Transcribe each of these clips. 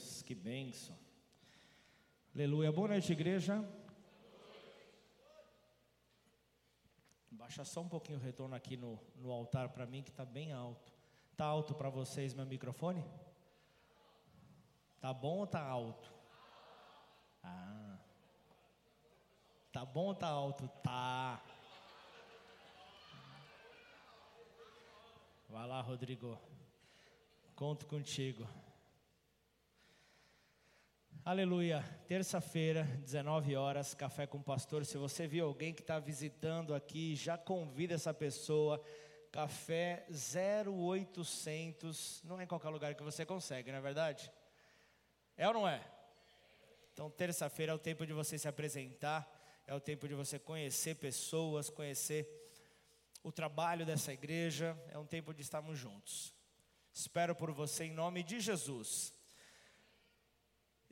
Deus, que bênção. Aleluia. Boa noite, igreja. Baixa só um pouquinho o retorno aqui no, no altar para mim, que está bem alto. Está alto para vocês meu microfone? Tá bom ou tá alto? Ah. Tá bom ou tá alto? Tá. Vai lá, Rodrigo. Conto contigo. Aleluia. Terça-feira, 19 horas, café com o pastor. Se você viu alguém que está visitando aqui, já convida essa pessoa. Café 0800. Não é em qualquer lugar que você consegue, não é verdade? É ou não é? Então, terça-feira é o tempo de você se apresentar, é o tempo de você conhecer pessoas, conhecer o trabalho dessa igreja, é um tempo de estarmos juntos. Espero por você em nome de Jesus.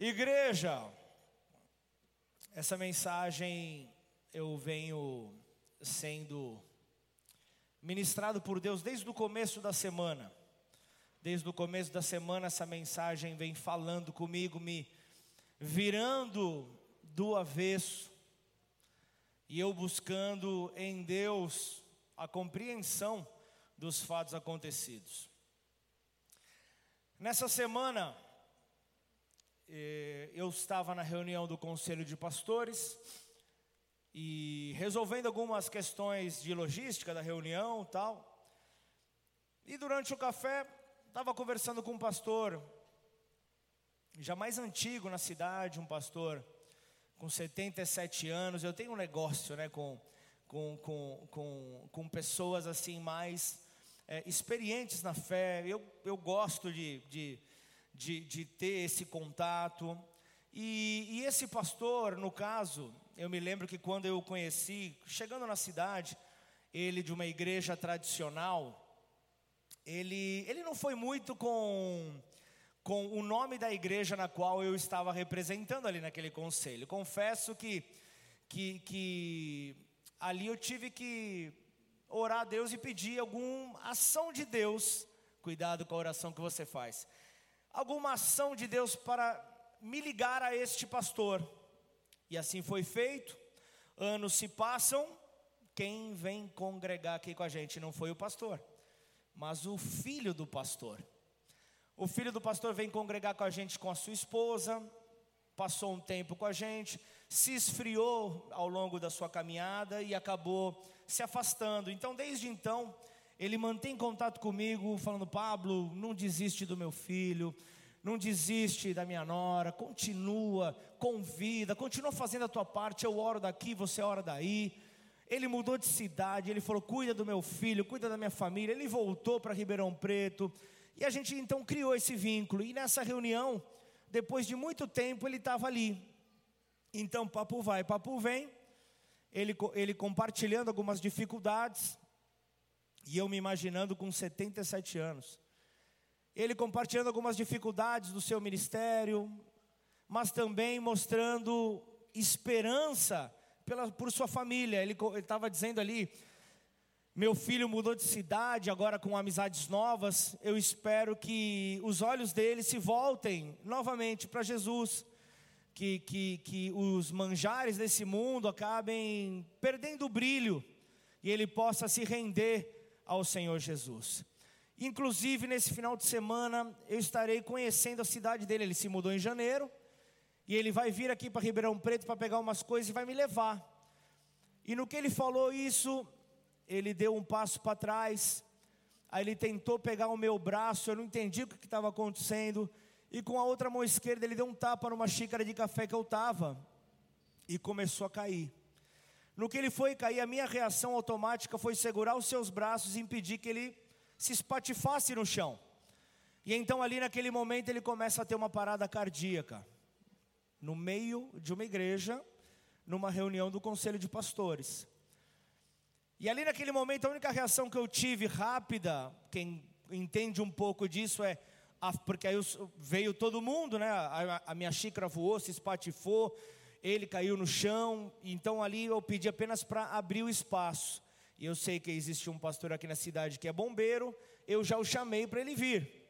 Igreja, essa mensagem eu venho sendo ministrado por Deus desde o começo da semana. Desde o começo da semana essa mensagem vem falando comigo, me virando do avesso. E eu buscando em Deus a compreensão dos fatos acontecidos. Nessa semana, eu estava na reunião do conselho de pastores e resolvendo algumas questões de logística da reunião tal. E durante o café, estava conversando com um pastor, já mais antigo na cidade, um pastor com 77 anos. Eu tenho um negócio né, com, com, com, com, com pessoas assim mais é, experientes na fé, eu, eu gosto de, de, de, de ter esse contato. E, e, esse pastor, no caso, eu me lembro que quando eu o conheci, chegando na cidade, ele de uma igreja tradicional, ele, ele não foi muito com, com o nome da igreja na qual eu estava representando ali naquele conselho. Confesso que, que, que ali eu tive que orar a Deus e pedir alguma ação de Deus, cuidado com a oração que você faz, alguma ação de Deus para me ligar a este pastor. E assim foi feito. Anos se passam, quem vem congregar aqui com a gente não foi o pastor, mas o filho do pastor. O filho do pastor vem congregar com a gente com a sua esposa, passou um tempo com a gente, se esfriou ao longo da sua caminhada e acabou se afastando. Então, desde então, ele mantém contato comigo, falando: Pablo, não desiste do meu filho, não desiste da minha nora, continua, convida, continua fazendo a tua parte. Eu oro daqui, você ora daí. Ele mudou de cidade, ele falou: cuida do meu filho, cuida da minha família. Ele voltou para Ribeirão Preto. E a gente então criou esse vínculo. E nessa reunião, depois de muito tempo, ele estava ali. Então, papo vai, papo vem ele, ele compartilhando algumas dificuldades, e eu me imaginando com 77 anos. Ele compartilhando algumas dificuldades do seu ministério, mas também mostrando esperança pela, por sua família. Ele estava dizendo ali: meu filho mudou de cidade, agora com amizades novas. Eu espero que os olhos dele se voltem novamente para Jesus que, que, que os manjares desse mundo acabem perdendo o brilho e ele possa se render ao Senhor Jesus. Inclusive, nesse final de semana, eu estarei conhecendo a cidade dele. Ele se mudou em janeiro e ele vai vir aqui para Ribeirão Preto para pegar umas coisas e vai me levar. E no que ele falou isso, ele deu um passo para trás. Aí ele tentou pegar o meu braço, eu não entendi o que estava acontecendo e com a outra mão esquerda ele deu um tapa numa xícara de café que eu estava e começou a cair. No que ele foi cair, a minha reação automática foi segurar os seus braços e impedir que ele se espatifasse no chão. E então, ali naquele momento, ele começa a ter uma parada cardíaca, no meio de uma igreja, numa reunião do conselho de pastores. E ali naquele momento, a única reação que eu tive rápida, quem entende um pouco disso, é porque aí veio todo mundo, né? A, minha xícara voou, se espatifou, ele caiu no chão. Então ali eu pedi apenas para abrir o espaço. E eu sei que existe um pastor aqui na cidade que é bombeiro, eu já o chamei para ele vir.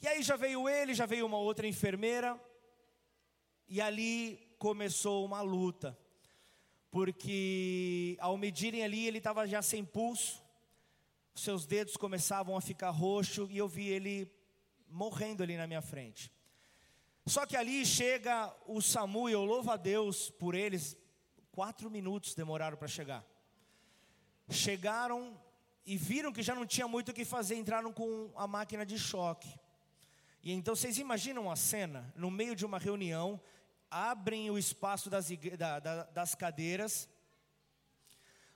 E aí já veio ele, já veio uma outra enfermeira, e ali começou uma luta, porque ao medirem ali ele estava já sem pulso, seus dedos começavam a ficar roxo e eu vi ele morrendo ali na minha frente. Só que ali chega o SAMU e eu louvo a Deus por eles, quatro minutos demoraram para chegar. Chegaram e viram que já não tinha muito o que fazer, entraram com a máquina de choque. E então vocês imaginam a cena, no meio de uma reunião, abrem o espaço das, da, da, das cadeiras,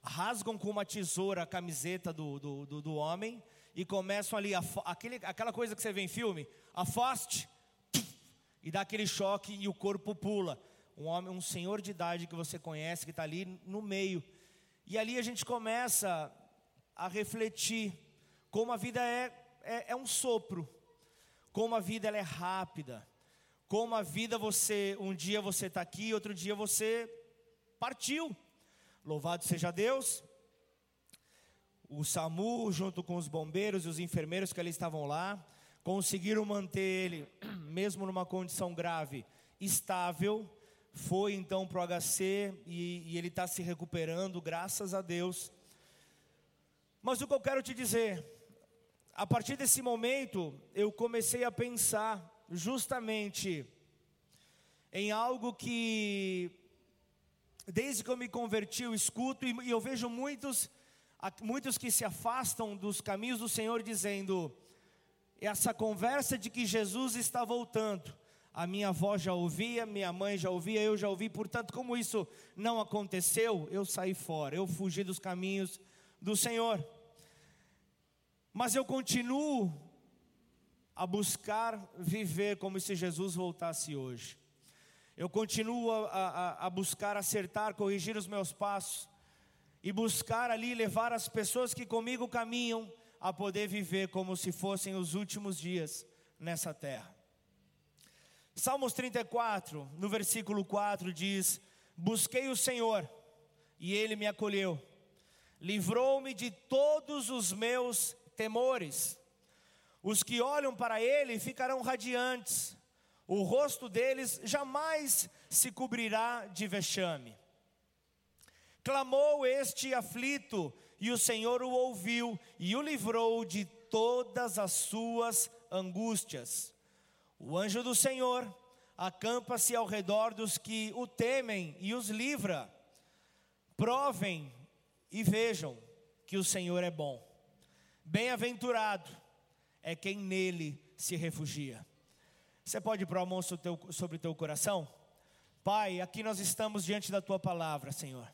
rasgam com uma tesoura a camiseta do, do, do, do homem e começam ali, a, aquele, aquela coisa que você vê em filme, afaste, e dá aquele choque e o corpo pula. Um homem, um senhor de idade que você conhece, que está ali no meio. E ali a gente começa a refletir como a vida é, é, é um sopro como a vida ela é rápida, como a vida você, um dia você está aqui, outro dia você partiu. Louvado seja Deus. O SAMU, junto com os bombeiros e os enfermeiros que ali estavam lá, conseguiram manter ele, mesmo numa condição grave, estável. Foi então para o HC e, e ele está se recuperando, graças a Deus. Mas o que eu quero te dizer, a partir desse momento, eu comecei a pensar justamente em algo que, desde que eu me converti, eu escuto e eu vejo muitos, muitos que se afastam dos caminhos do Senhor, dizendo: essa conversa de que Jesus está voltando. A minha avó já ouvia, minha mãe já ouvia, eu já ouvi, portanto, como isso não aconteceu, eu saí fora, eu fugi dos caminhos do Senhor. Mas eu continuo a buscar viver como se Jesus voltasse hoje. Eu continuo a, a, a, buscar acertar, corrigir os meus passos e buscar ali levar as pessoas que comigo caminham a poder viver como se fossem os últimos dias nessa terra. Salmos 34, no versículo 4 diz: Busquei o Senhor e ele me acolheu, livrou-me de todos os meus temores. Os que olham para ele ficarão radiantes, o rosto deles jamais se cobrirá de vexame. Clamou este aflito, e o Senhor o ouviu e o livrou de todas as suas angústias. O anjo do Senhor acampa-se ao redor dos que o temem e os livra. Provem e vejam que o Senhor é bom. Bem-aventurado é quem nele se refugia. Você pode pôr a mão sobre o teu coração? Pai, aqui nós estamos diante da tua palavra, Senhor.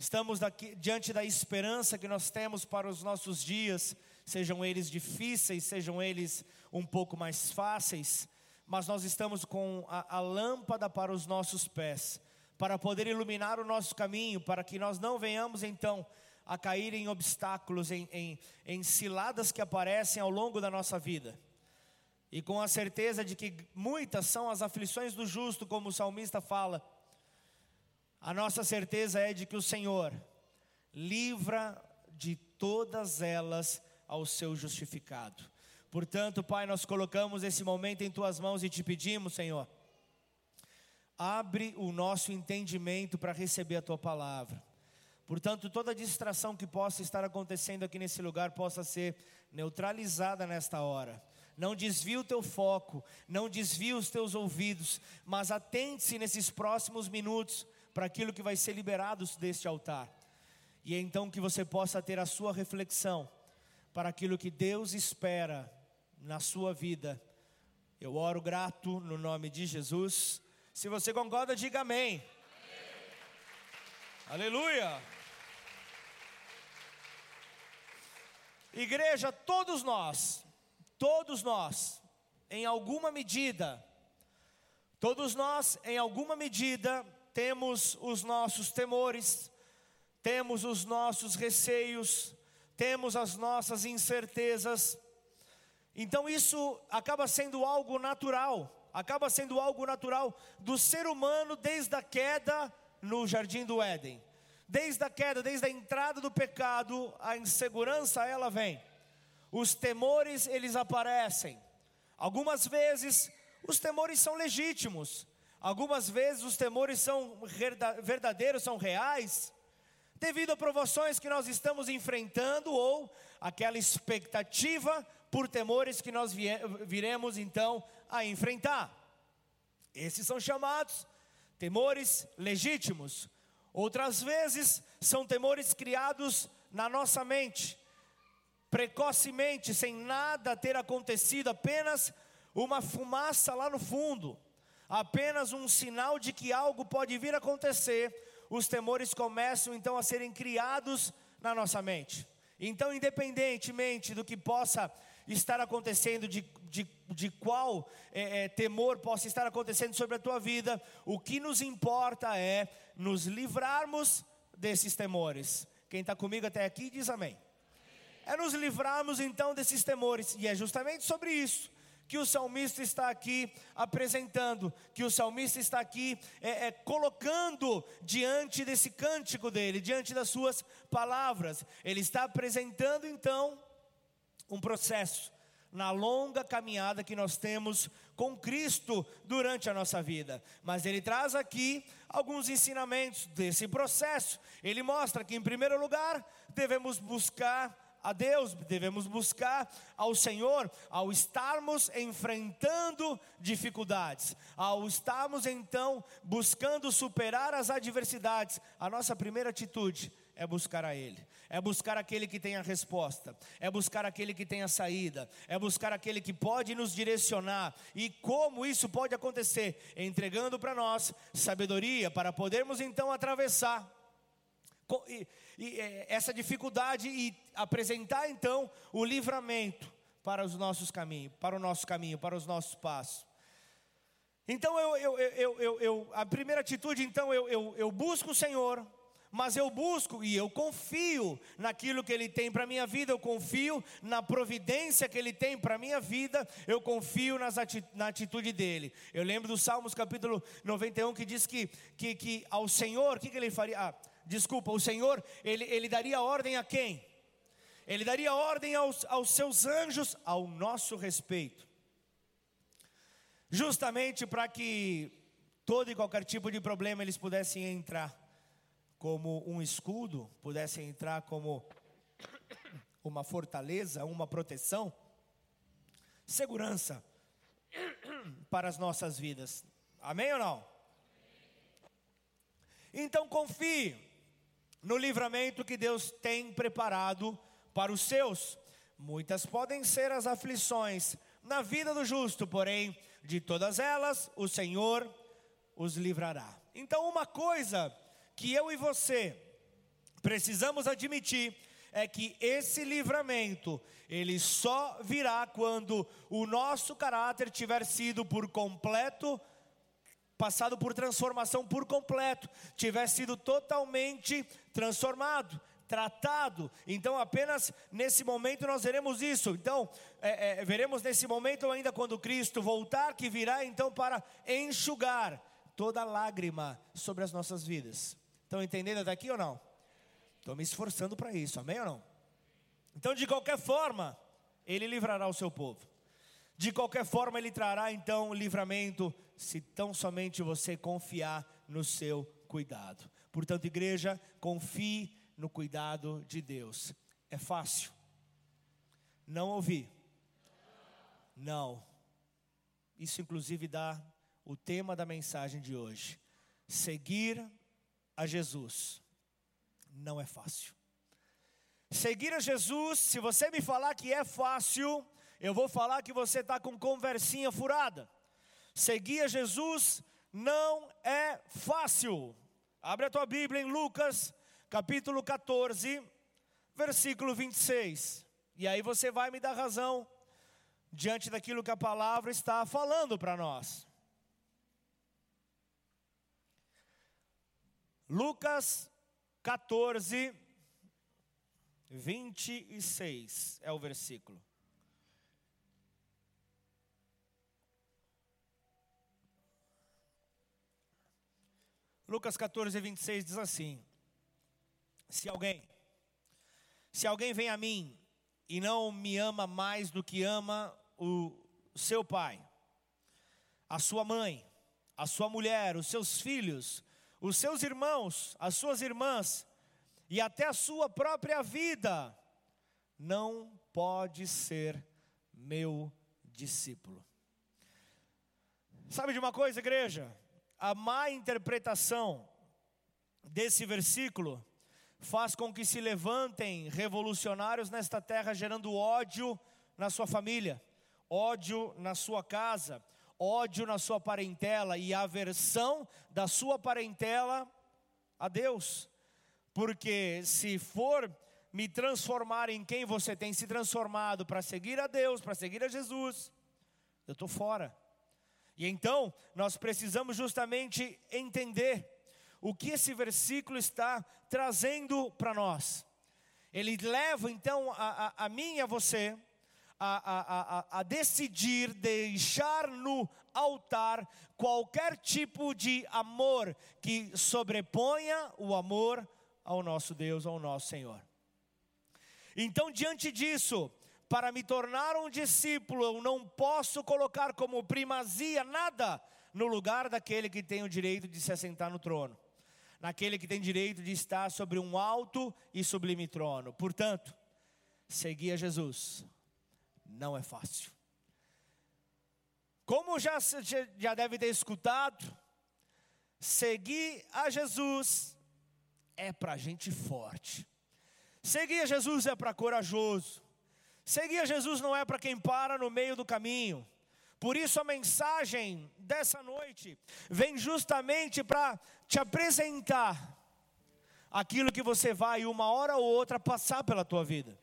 Estamos daqui, diante da esperança que nós temos para os nossos dias, sejam eles difíceis, sejam eles um pouco mais fáceis, mas nós estamos com a, a lâmpada para os nossos pés, para poder iluminar o nosso caminho, para que nós não venhamos então a cair em obstáculos, em, em, em ciladas que aparecem ao longo da nossa vida. E com a certeza de que muitas são as aflições do justo, como o salmista fala, a nossa certeza é de que o Senhor livra de todas elas ao seu justificado. Portanto, Pai, nós colocamos esse momento em tuas mãos e te pedimos, Senhor, abre o nosso entendimento para receber a tua palavra. Portanto, toda distração que possa estar acontecendo aqui nesse lugar possa ser neutralizada nesta hora. Não desvie o teu foco, não desvie os teus ouvidos, mas atente-se nesses próximos minutos para aquilo que vai ser liberado deste altar. E então que você possa ter a sua reflexão para aquilo que Deus espera na sua vida. Eu oro grato no nome de Jesus. Se você concorda, diga amém. amém. Aleluia. Igreja, todos nós, todos nós, em alguma medida, todos nós, em alguma medida, temos os nossos temores, temos os nossos receios, temos as nossas incertezas. Então isso acaba sendo algo natural, acaba sendo algo natural do ser humano desde a queda no jardim do Éden. Desde a queda, desde a entrada do pecado, a insegurança ela vem. os temores eles aparecem. Algumas vezes os temores são legítimos, algumas vezes os temores são verdadeiros, são reais, devido a provações que nós estamos enfrentando ou aquela expectativa por temores que nós viremos então a enfrentar. Esses são chamados temores legítimos. Outras vezes são temores criados na nossa mente, precocemente, sem nada ter acontecido, apenas uma fumaça lá no fundo, apenas um sinal de que algo pode vir a acontecer. Os temores começam então a serem criados na nossa mente. Então, independentemente do que possa estar acontecendo, de, de, de qual é, é, temor possa estar acontecendo sobre a tua vida, o que nos importa é nos livrarmos desses temores. Quem está comigo até aqui diz amém. É nos livrarmos então desses temores, e é justamente sobre isso que o salmista está aqui apresentando, que o salmista está aqui é, é, colocando diante desse cântico dele, diante das suas palavras. Ele está apresentando então um processo na longa caminhada que nós temos com Cristo durante a nossa vida. Mas ele traz aqui alguns ensinamentos desse processo. Ele mostra que, em primeiro lugar, devemos buscar a Deus, devemos buscar ao Senhor, ao estarmos enfrentando dificuldades, ao estarmos então buscando superar as adversidades, a nossa primeira atitude é buscar a Ele, é buscar aquele que tem a resposta, é buscar aquele que tem a saída, é buscar aquele que pode nos direcionar. E como isso pode acontecer? Entregando para nós sabedoria para podermos então atravessar e, e, é, essa dificuldade e apresentar então o livramento para os nossos caminhos, para o nosso caminho, para os nossos passos. Então eu, eu, eu, eu a primeira atitude, então, eu, busco o Senhor, mas eu busco e eu confio naquilo que Ele tem para a minha vida, eu confio na providência que Ele tem para a minha vida, eu confio nas ati na atitude dEle. Eu lembro do Salmos capítulo 91 que diz que, que, que ao Senhor, o que, que Ele faria? Ah, desculpa, o Senhor, Ele, ele daria ordem a quem? Ele daria ordem aos, aos seus anjos ao nosso respeito, justamente para que todo e qualquer tipo de problema eles pudessem entrar como um escudo, pudessem entrar como uma fortaleza, uma proteção, segurança para as nossas vidas. Amém ou não? Então confie no livramento que Deus tem preparado para os seus. Muitas podem ser as aflições na vida do justo, porém, de todas elas o Senhor os livrará. Então, uma coisa que eu e você precisamos admitir é que esse livramento, ele só virá quando o nosso caráter tiver sido por completo passado por transformação por completo, tiver sido totalmente transformado, tratado. Então, apenas nesse momento nós veremos isso. Então, é, é, veremos nesse momento ainda quando Cristo voltar, que virá então para enxugar toda lágrima sobre as nossas vidas. Estão entendendo até aqui ou não? Estou me esforçando para isso, amém ou não? Então, de qualquer forma, Ele livrará o seu povo. De qualquer forma, Ele trará então livramento, se tão somente você confiar no seu cuidado. Portanto, igreja, confie no cuidado de Deus. É fácil? Não ouvir? Não. Isso, inclusive, dá o tema da mensagem de hoje. Seguir a Jesus não é fácil. Seguir a Jesus, se você me falar que é fácil, eu vou falar que você está com conversinha furada. Seguir a Jesus não é fácil. Abre a tua Bíblia em Lucas, capítulo 14, versículo 26. E aí você vai me dar razão diante daquilo que a palavra está falando para nós. Lucas 14, 26 é o versículo. Lucas 14, 26 diz assim: Se alguém, se alguém vem a mim e não me ama mais do que ama o seu pai, a sua mãe, a sua mulher, os seus filhos, os seus irmãos, as suas irmãs e até a sua própria vida, não pode ser meu discípulo. Sabe de uma coisa, igreja? A má interpretação desse versículo faz com que se levantem revolucionários nesta terra, gerando ódio na sua família, ódio na sua casa, ódio na sua parentela e aversão da sua parentela a Deus. Porque se for me transformar em quem você tem se transformado para seguir a Deus, para seguir a Jesus, eu estou fora. E então, nós precisamos justamente entender o que esse versículo está trazendo para nós. Ele leva então a, a, a mim e a você a, a, a, decidir deixar no altar qualquer tipo de amor que sobreponha o amor ao nosso Deus, ao nosso Senhor. Então, diante disso, para me tornar um discípulo, eu não posso colocar como primazia nada no lugar daquele que tem o direito de se assentar no trono, naquele que tem direito de estar sobre um alto e sublime trono. Portanto, seguir a Jesus não é fácil. Como já, já deve ter escutado, seguir a Jesus é para gente forte. Seguir a Jesus é para corajoso. Seguir Jesus não é para quem para no meio do caminho. Por isso a mensagem dessa noite vem justamente para te apresentar aquilo que você vai uma hora ou outra passar pela tua vida.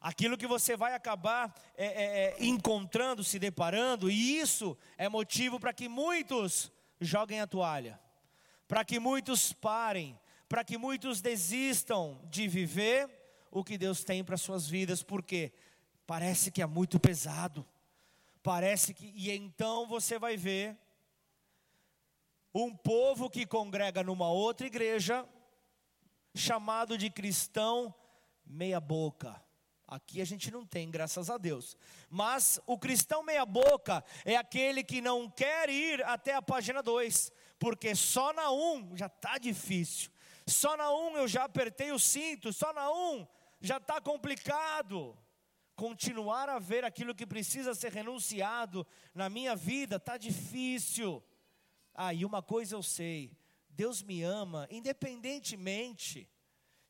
Aquilo que você vai acabar é, é, é, encontrando, se deparando, e isso é motivo para que muitos joguem a toalha, para que muitos parem, para que muitos desistam de viver o que Deus tem para suas vidas, porque parece que é muito pesado. Parece que e então você vai ver um povo que congrega numa outra igreja chamado de cristão meia boca. Aqui a gente não tem, graças a Deus. Mas o cristão meia-boca é aquele que não quer ir até a página 2, porque só na 1 um já está difícil. Só na 1 um eu já apertei o cinto, só na 1 um já está complicado. Continuar a ver aquilo que precisa ser renunciado na minha vida está difícil. Ah, e uma coisa eu sei: Deus me ama independentemente.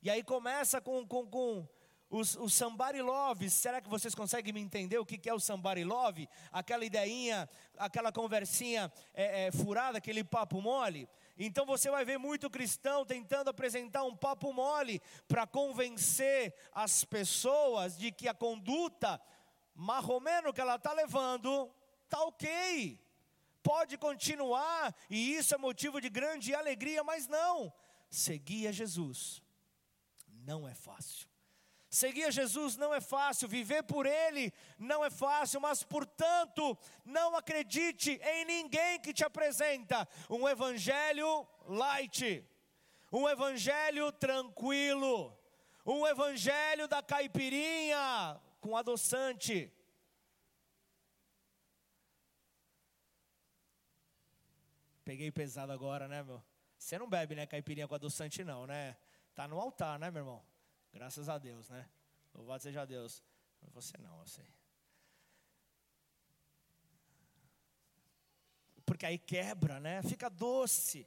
E aí começa com, com, com os, os somebody love, será que vocês conseguem me entender o que, que é o somebody love? Aquela ideinha, aquela conversinha é, é, furada, aquele papo mole? Então você vai ver muito cristão tentando apresentar um papo mole para convencer as pessoas de que a conduta marromeno que ela está levando está ok, pode continuar, e isso é motivo de grande alegria, mas não, seguir a Jesus não é fácil. Seguir a Jesus não é fácil, viver por Ele não é fácil, mas portanto, não acredite em ninguém que te apresenta um evangelho light, um evangelho tranquilo, um evangelho da caipirinha com adoçante. Peguei pesado agora, né, meu? Você não bebe, né, caipirinha com adoçante não, né? Tá no altar, né, meu irmão? Graças a Deus, né? Louvado seja Deus. Você não, eu sei. Porque aí quebra, né? Fica doce.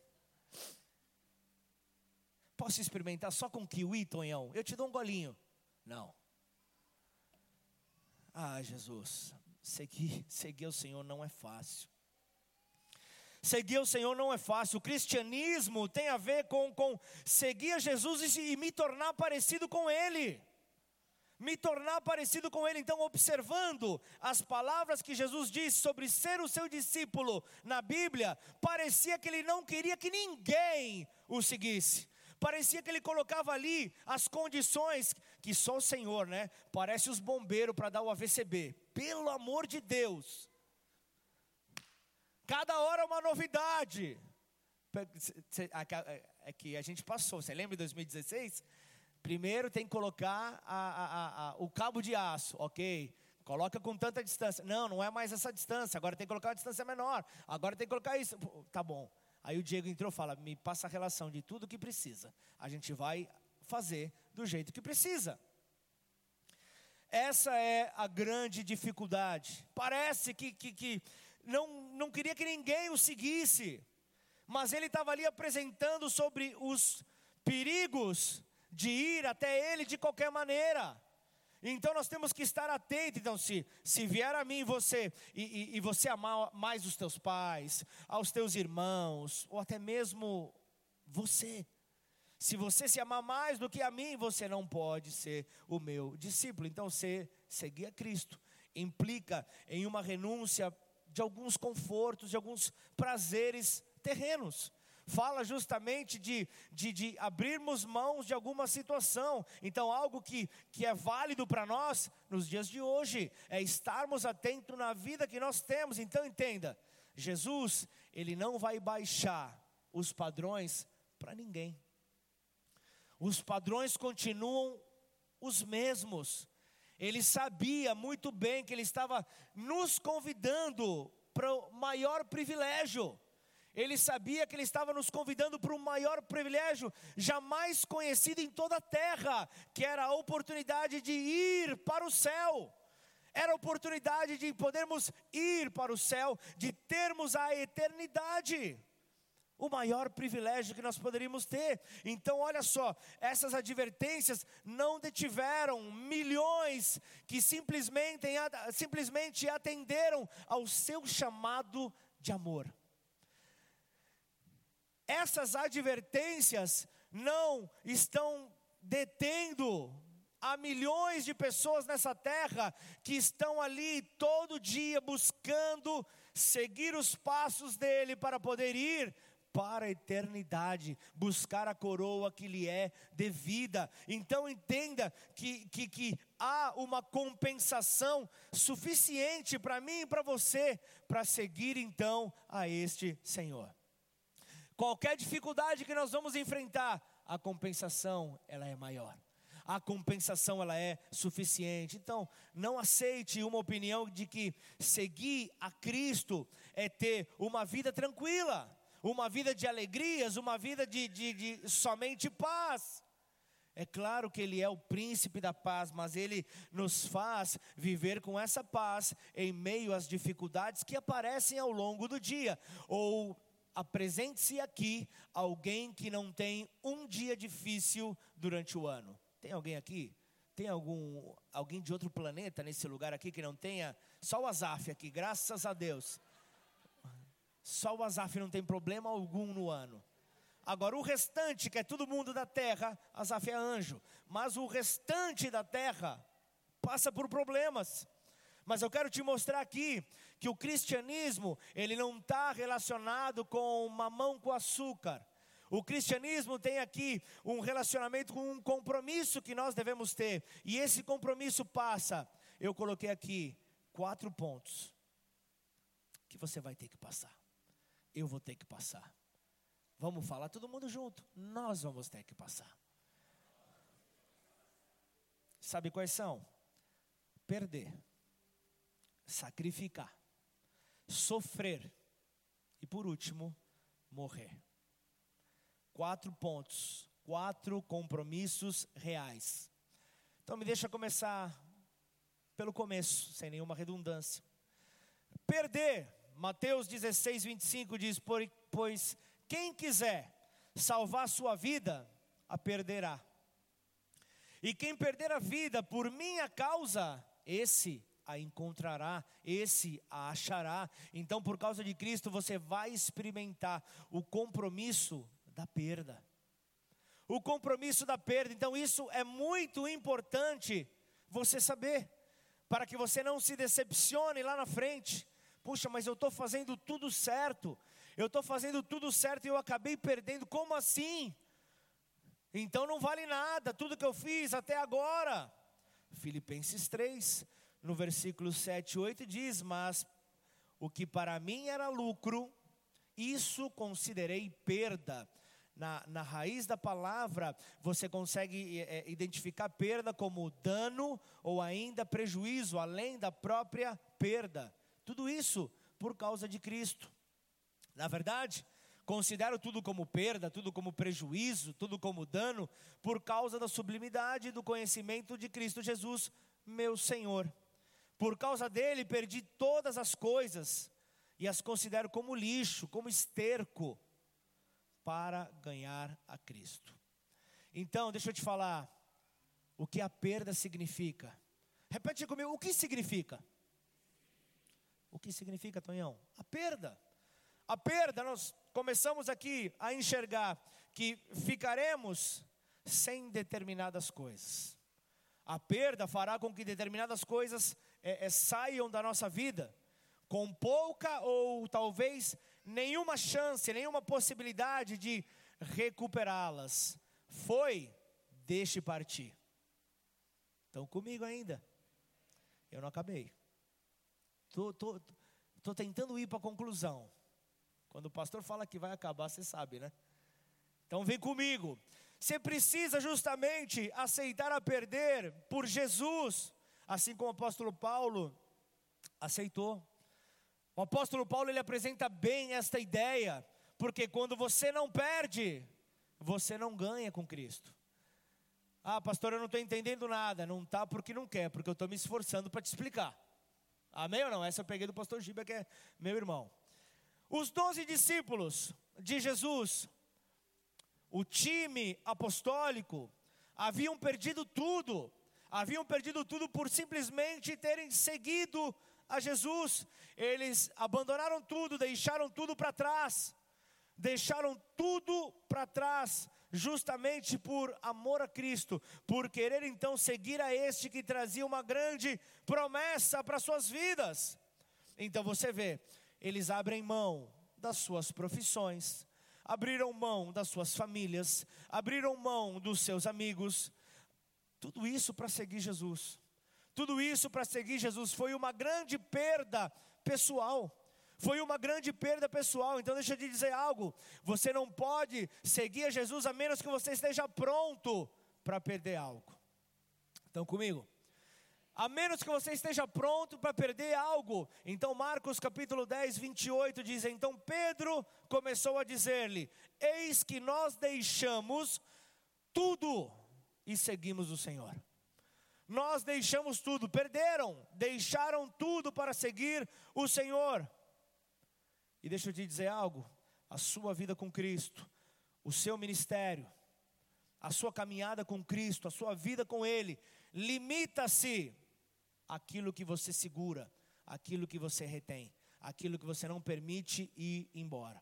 Posso experimentar só com kiwi, Tonhão? Eu te dou um golinho. Não. Ah, Jesus, seguir, seguir o Senhor não é fácil. Seguir o Senhor não é fácil. O cristianismo tem a ver com, com seguir a Jesus e, e me tornar parecido com Ele. Me tornar parecido com Ele. Então, observando as palavras que Jesus disse sobre ser o seu discípulo na Bíblia, parecia que ele não queria que ninguém o seguisse. Parecia que ele colocava ali as condições que só o Senhor, né? Parece os bombeiros para dar o AVCB. Pelo amor de Deus. Cada hora uma novidade. É que a gente passou, você lembra de 2016? Primeiro tem que colocar a, a, a, o cabo de aço, ok. Coloca com tanta distância. Não, não é mais essa distância. Agora tem que colocar uma distância menor. Agora tem que colocar isso. Tá bom. Aí o Diego entrou e fala: me passa a relação de tudo que precisa. A gente vai fazer do jeito que precisa. Essa é a grande dificuldade. Parece que, que, que não, não queria que ninguém o seguisse, mas ele estava ali apresentando sobre os perigos de ir até ele de qualquer maneira. Então nós temos que estar atentos. Então, se, se vier a mim você e, e, e, você amar mais os teus pais, aos teus irmãos, ou até mesmo você, se você se amar mais do que a mim, você não pode ser o meu discípulo. Então, ser, seguir a Cristo implica em uma renúncia de alguns confortos, de alguns prazeres terrenos fala justamente de, de, de abrirmos mãos de alguma situação. Então, algo que, que é válido para nós nos dias de hoje é estarmos atentos na vida que nós temos. Então, entenda: Jesus, ele não vai baixar os padrões para ninguém. Os padrões continuam os mesmos. Ele sabia muito bem que ele estava nos convidando para o maior privilégio ele sabia que ele estava nos convidando para um maior privilégio jamais conhecido em toda a terra, que era a oportunidade de ir para o céu. Era a oportunidade de podermos ir para o céu, de termos a eternidade. O maior privilégio que nós poderíamos ter. Então, olha só, essas advertências não detiveram milhões que simplesmente, simplesmente atenderam ao seu chamado de amor essas advertências não estão detendo a milhões de pessoas nessa terra que estão ali todo dia buscando seguir os passos dele para poder ir para a eternidade, buscar a coroa que lhe é devida. Então entenda que, que, que há uma compensação suficiente para mim e para você, para seguir então a este Senhor. Qualquer dificuldade que nós vamos enfrentar, a compensação ela é maior. A compensação ela é suficiente. Então, não aceite uma opinião de que seguir a Cristo é ter uma vida tranquila, uma vida de alegrias, uma vida de, de, de somente paz. É claro que Ele é o príncipe da paz, mas Ele nos faz viver com essa paz em meio às dificuldades que aparecem ao longo do dia, ou apresente-se aqui alguém que não tem um dia difícil durante o ano. Tem alguém aqui? Tem algum alguém de outro planeta nesse lugar aqui que não tenha? Só o Azaf aqui, graças a Deus. Só o Azaf não tem problema algum no ano. Agora o restante, que é todo mundo da terra, Azaf é anjo, mas o restante da terra passa por problemas. Mas eu quero te mostrar aqui que o cristianismo, ele não está relacionado com mamão com açúcar. O cristianismo tem aqui um relacionamento com um compromisso que nós devemos ter. E esse compromisso passa, eu coloquei aqui quatro pontos que você vai ter que passar. Eu vou ter que passar. Vamos falar todo mundo junto. Nós vamos ter que passar. Sabe quais são? Perder sacrificar, sofrer e, por último, morrer. Quatro pontos, quatro compromissos reais. Então, me deixa começar pelo começo, sem nenhuma redundância. Perder, Mateus 16, 25 diz: Pois quem quiser salvar sua vida, a perderá. E quem perder a vida por minha causa, esse a encontrará, esse a achará. Então, por causa de Cristo, você vai experimentar o compromisso da perda. O compromisso da perda. Então, isso é muito importante você saber, para que você não se decepcione lá na frente. Puxa, mas eu estou fazendo tudo certo. Eu estou fazendo tudo certo e eu acabei perdendo. Como assim? Então não vale nada tudo que eu fiz até agora. Filipenses 3, no versículo 7 e 8 diz: Mas o que para mim era lucro, isso considerei perda, na, na raiz da palavra, você consegue é, identificar perda como dano ou ainda prejuízo, além da própria perda. Tudo isso por causa de Cristo. Na verdade, considero tudo como perda, tudo como prejuízo, tudo como dano, por causa da sublimidade do conhecimento de Cristo Jesus, meu Senhor. Por causa dele, perdi todas as coisas e as considero como lixo, como esterco, para ganhar a Cristo. Então, deixa eu te falar o que a perda significa. Repete comigo, o que significa? O que significa, Tonhão? A perda. A perda, nós começamos aqui a enxergar que ficaremos sem determinadas coisas. A perda fará com que determinadas coisas é, é, saiam da nossa vida com pouca ou talvez nenhuma chance, nenhuma possibilidade de recuperá-las. Foi, deixe partir. Estão comigo ainda? Eu não acabei. Tô, tô, tô tentando ir para a conclusão. Quando o pastor fala que vai acabar, você sabe, né? Então vem comigo. Você precisa justamente aceitar a perder por Jesus, assim como o apóstolo Paulo aceitou. O apóstolo Paulo ele apresenta bem esta ideia, porque quando você não perde, você não ganha com Cristo. Ah, pastor, eu não estou entendendo nada. Não está porque não quer, porque eu estou me esforçando para te explicar. Amém ou não? Essa eu peguei do pastor Giba, que é meu irmão. Os doze discípulos de Jesus, o time apostólico, haviam perdido tudo, haviam perdido tudo por simplesmente terem seguido a Jesus. Eles abandonaram tudo, deixaram tudo para trás, deixaram tudo para trás, justamente por amor a Cristo, por querer então seguir a este que trazia uma grande promessa para suas vidas. Então você vê, eles abrem mão das suas profissões, abriram mão das suas famílias, abriram mão dos seus amigos, tudo isso para seguir Jesus. Tudo isso para seguir Jesus foi uma grande perda pessoal. Foi uma grande perda pessoal. Então deixa eu te dizer algo. Você não pode seguir a Jesus a menos que você esteja pronto para perder algo. Estão comigo? a menos que você esteja pronto para perder algo. Então, Marcos capítulo 10, 28 diz: Então Pedro começou a dizer-lhe: Eis que nós deixamos tudo e seguimos o Senhor. Nós deixamos tudo, perderam, deixaram tudo para seguir o Senhor. E deixa eu te dizer algo: a sua vida com Cristo, o seu ministério, a sua caminhada com Cristo, a sua vida com Ele, limita-se aquilo que você segura, aquilo que você retém, aquilo que você não permite ir embora.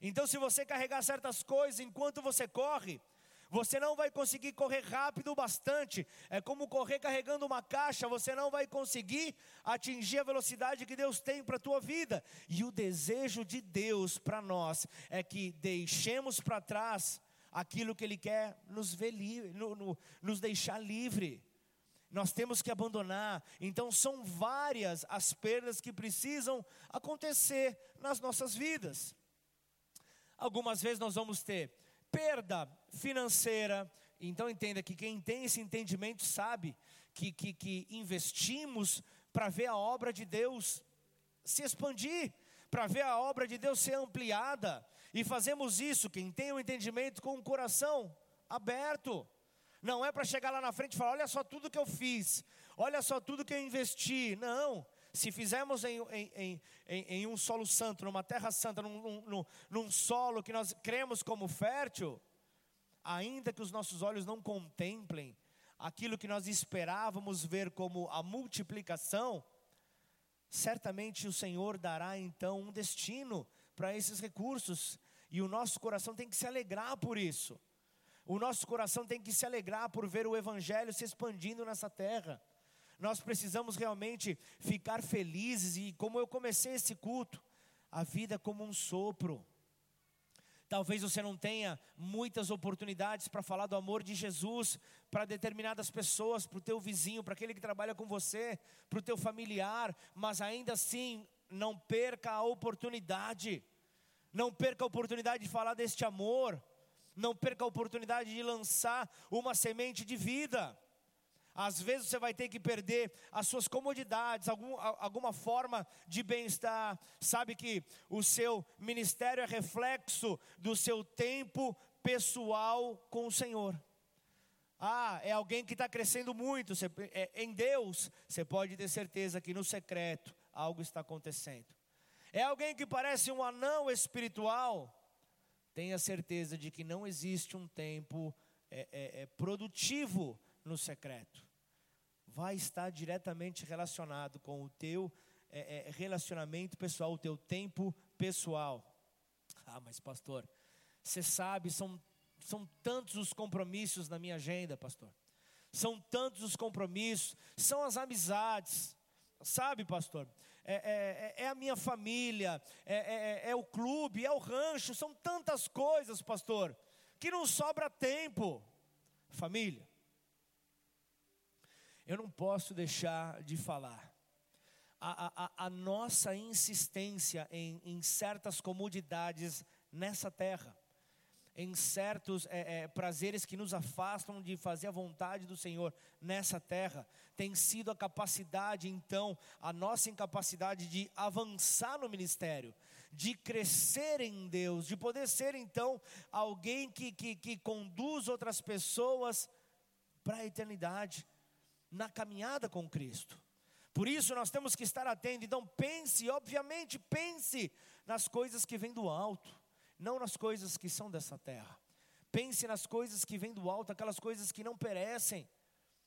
Então, se você carregar certas coisas enquanto você corre, você não vai conseguir correr rápido o bastante. É como correr carregando uma caixa, você não vai conseguir atingir a velocidade que Deus tem para a tua vida. E o desejo de Deus para nós é que deixemos para trás aquilo que Ele quer nos ver no, no, nos deixar livre nós temos que abandonar. Então, são várias as perdas que precisam acontecer nas nossas vidas. Algumas vezes nós vamos ter perda financeira. Então, entenda que quem tem esse entendimento sabe que, que, que investimos para ver a obra de Deus se expandir, para ver a obra de Deus ser ampliada. E fazemos isso, quem tem o um entendimento com o coração aberto. Não é para chegar lá na frente e falar: olha só tudo que eu fiz, olha só tudo que eu investi. Não. Se fizermos em, em, em, em um solo santo, numa terra santa, num, num, num solo que nós cremos como fértil, ainda que os nossos olhos não contemplem aquilo que nós esperávamos ver como a multiplicação, certamente o Senhor dará então um destino para esses recursos, e o nosso coração tem que se alegrar por isso. O nosso coração tem que se alegrar por ver o Evangelho se expandindo nessa terra. Nós precisamos realmente ficar felizes e, como eu comecei esse culto, a vida como um sopro. Talvez você não tenha muitas oportunidades para falar do amor de Jesus para determinadas pessoas, para o teu vizinho, para aquele que trabalha com você, para o teu familiar, mas ainda assim não perca a oportunidade. Não perca a oportunidade de falar deste amor Não perca a oportunidade de lançar uma semente de vida. Às vezes você vai ter que perder as suas comodidades, algum, alguma forma de bem-estar. Sabe que o seu ministério é reflexo do seu tempo pessoal com o Senhor. Ah, é alguém que está crescendo muito. Você, é, em Deus, você pode ter certeza que no secreto algo está acontecendo. É alguém que parece um anão espiritual. Tenha certeza de que não existe um tempo é, é, é produtivo no secreto vai estar diretamente relacionado com o teu é, é, relacionamento pessoal, o teu tempo pessoal. Ah, mas pastor, você sabe, são, são tantos os compromissos na minha agenda, pastor. São tantos os compromissos, são as amizades, sabe, pastor? É, é, é, é a minha família, é, é, é o clube, é o rancho, são tantas coisas, pastor, que não sobra tempo. Família, eu não posso deixar de falar. A, a, a nossa insistência em, em, certas comodidades nessa terra, em certos é, é, prazeres que nos afastam de fazer a vontade do Senhor nessa terra, tem sido a capacidade, então, a nossa incapacidade de avançar no ministério, de crescer em Deus, de poder ser, então, alguém que, que, que conduz outras pessoas para a eternidade na caminhada com Cristo. Por isso nós temos que estar atentos. Então pense, obviamente, pense nas coisas que vêm do alto, não nas coisas que são dessa terra. Pense nas coisas que vêm do alto, aquelas coisas que não perecem.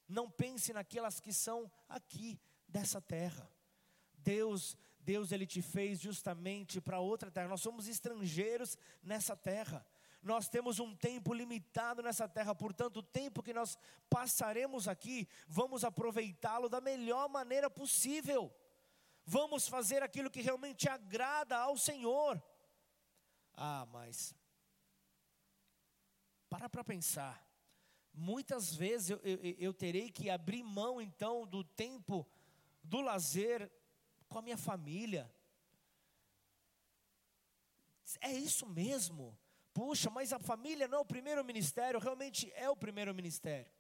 Não pense naquelas que são aqui dessa terra. Deus, Deus ele te fez justamente para outra terra. Nós somos estrangeiros nessa terra nós temos um tempo limitado nessa terra, portanto, o tempo que nós passaremos aqui, vamos aproveitá-lo da melhor maneira possível. Vamos fazer aquilo que realmente agrada ao Senhor. Ah, mas para para pensar. Muitas vezes eu, eu, eu terei que abrir mão então do tempo do lazer com a minha família. É isso mesmo? Puxa, mas a família não é o primeiro ministério, realmente é o primeiro ministério.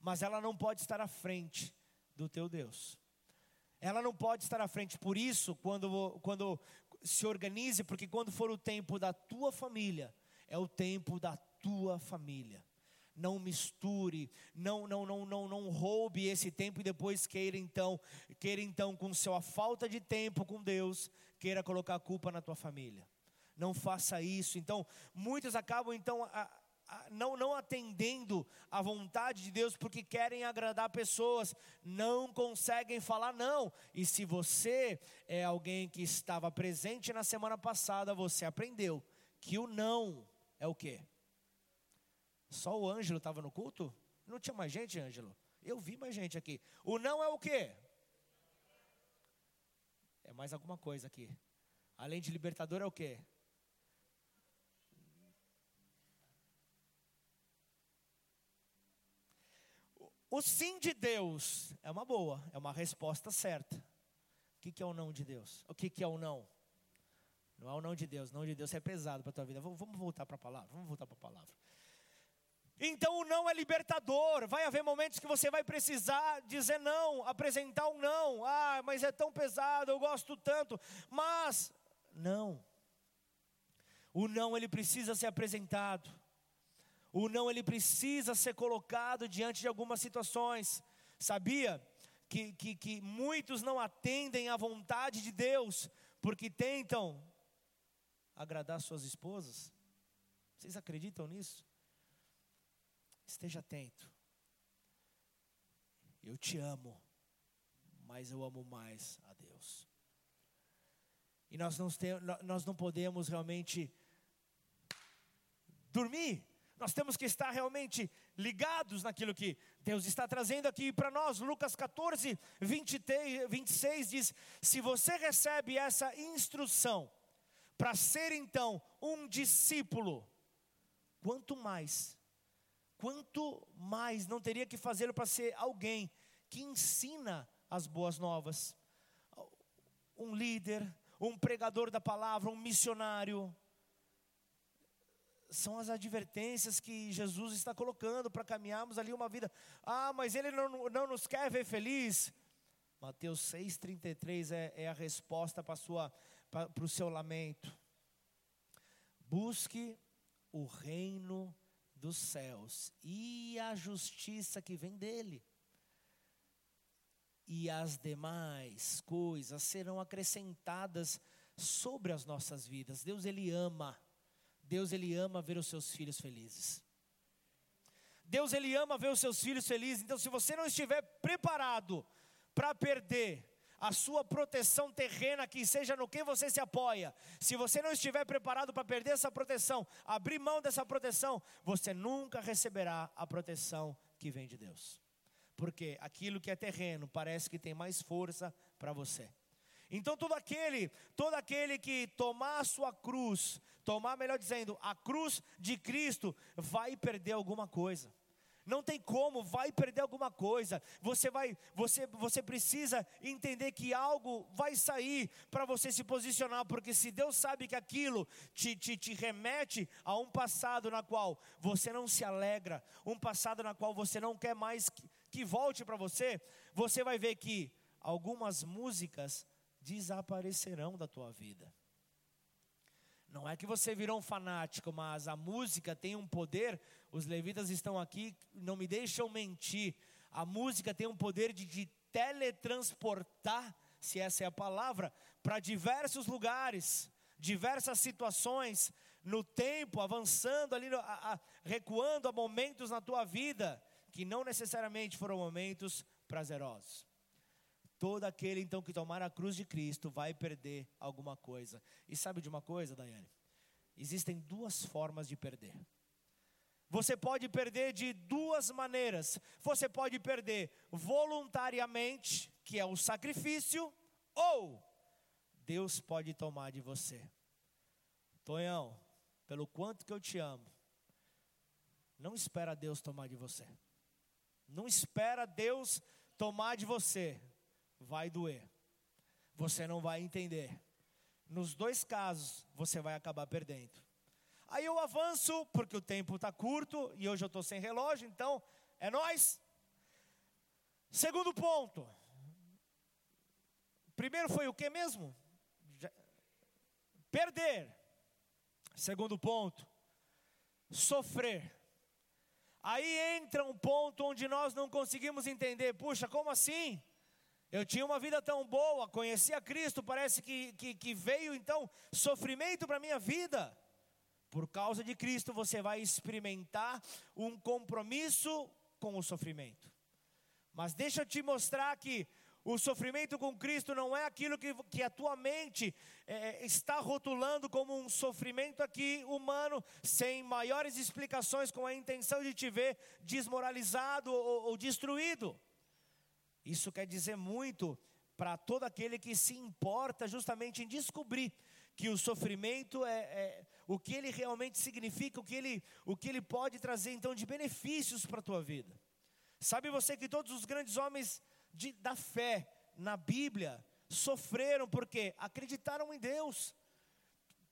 Mas ela não pode estar à frente do teu Deus. Ela não pode estar à frente. Por isso, quando, quando se organize, porque quando for o tempo da tua família, é o tempo da tua família. Não misture, não, não, não, não, não roube esse tempo e depois queira então, queira então com sua falta de tempo com Deus, queira colocar a culpa na tua família não faça isso. Então, muitos acabam então a, a, não, não atendendo à vontade de Deus porque querem agradar pessoas, não conseguem falar não. E se você é alguém que estava presente na semana passada, você aprendeu que o não é o quê? Só o Ângelo estava no culto? Não tinha mais gente, Ângelo? Eu vi mais gente aqui. O não é o quê? É mais alguma coisa aqui. Além de libertador, é o quê? O sim de Deus é uma boa, é uma resposta certa. O que, é o não de Deus? O que, que é o não? Não é o não de Deus, não de Deus é pesado para a tua vida. Vamos voltar para a palavra, vamos voltar para a palavra. Então o não é libertador. Vai haver momentos que você vai precisar dizer não, apresentar um não. Ah, mas é tão pesado, eu gosto tanto. Mas não. O não ele precisa ser apresentado. O não ele precisa ser colocado diante de algumas situações. Sabia que, que, que muitos não atendem à vontade de Deus porque tentam agradar suas esposas? Vocês acreditam nisso? Esteja atento. Eu te amo, mas eu amo mais a Deus. E nós não, nós não podemos realmente dormir nós temos que estar realmente ligados naquilo que Deus está trazendo aqui para nós. Lucas 14, 23, 26 diz: Se você recebe essa instrução para ser então um discípulo, quanto mais, quanto mais não teria que fazê-lo para ser alguém que ensina as boas novas, um líder, um pregador da palavra, um missionário, são as advertências que Jesus está colocando para caminharmos ali uma vida. Ah, mas Ele não, não nos quer ver feliz. Mateus 6,33 é, é a resposta para, o seu lamento. Busque o reino dos céus e a justiça que vem dele. E as demais coisas serão acrescentadas sobre as nossas vidas. Deus ele ama. Deus ele ama ver os seus filhos felizes. Deus ele ama ver os seus filhos felizes. Então se você não estiver preparado para perder a sua proteção terrena, que seja no que você se apoia, se você não estiver preparado para perder essa proteção, abrir mão dessa proteção, você nunca receberá a proteção que vem de Deus. Porque aquilo que é terreno parece que tem mais força para você. Então todo aquele, todo aquele que tomar a sua cruz, tomar, melhor dizendo, a cruz de Cristo, vai perder alguma coisa. Não tem como, vai perder alguma coisa. Você vai, você, você precisa entender que algo vai sair para você se posicionar, porque se Deus sabe que aquilo te, te, te remete a um passado na qual você não se alegra, um passado na qual você não quer mais que, que volte para você, você vai ver que algumas músicas desaparecerão da tua vida. Não é que você virou um fanático, mas a música tem um poder. Os levitas estão aqui, não me deixam mentir. A música tem um poder de, de teletransportar, se essa é a palavra, para diversos lugares, diversas situações, no tempo, avançando ali, a, a, recuando a momentos na tua vida que não necessariamente foram momentos prazerosos. Todo aquele então que tomar a cruz de Cristo vai perder alguma coisa. E sabe de uma coisa, Daiane? Existem duas formas de perder. Você pode perder de duas maneiras. Você pode perder voluntariamente, que é o sacrifício, ou Deus pode tomar de você. Tonhão, pelo quanto que eu te amo, não espera Deus tomar de você. Não espera Deus tomar de você vai doer. Você não vai entender. Nos dois casos, você vai acabar perdendo. Aí eu avanço, porque o tempo está curto e hoje eu estou sem relógio, então é nós. Segundo ponto. Primeiro foi o que mesmo? Perder. Segundo ponto, sofrer. Aí entra um ponto onde nós não conseguimos entender, puxa, como assim? Eu tinha uma vida tão boa, conhecia Cristo, parece que, que, que veio então sofrimento para a minha vida. Por causa de Cristo, você vai experimentar um compromisso com o sofrimento. Mas deixa eu te mostrar que o sofrimento com Cristo não é aquilo que, que a tua mente é, está rotulando como um sofrimento aqui humano, sem maiores explicações, com a intenção de te ver desmoralizado ou, ou destruído. Isso quer dizer muito para todo aquele que se importa justamente em descobrir que o sofrimento é, é, o que ele realmente significa, o que ele, o que ele pode trazer então de benefícios para a tua vida. Sabe você que todos os grandes homens de, da fé na Bíblia sofreram porque acreditaram em Deus,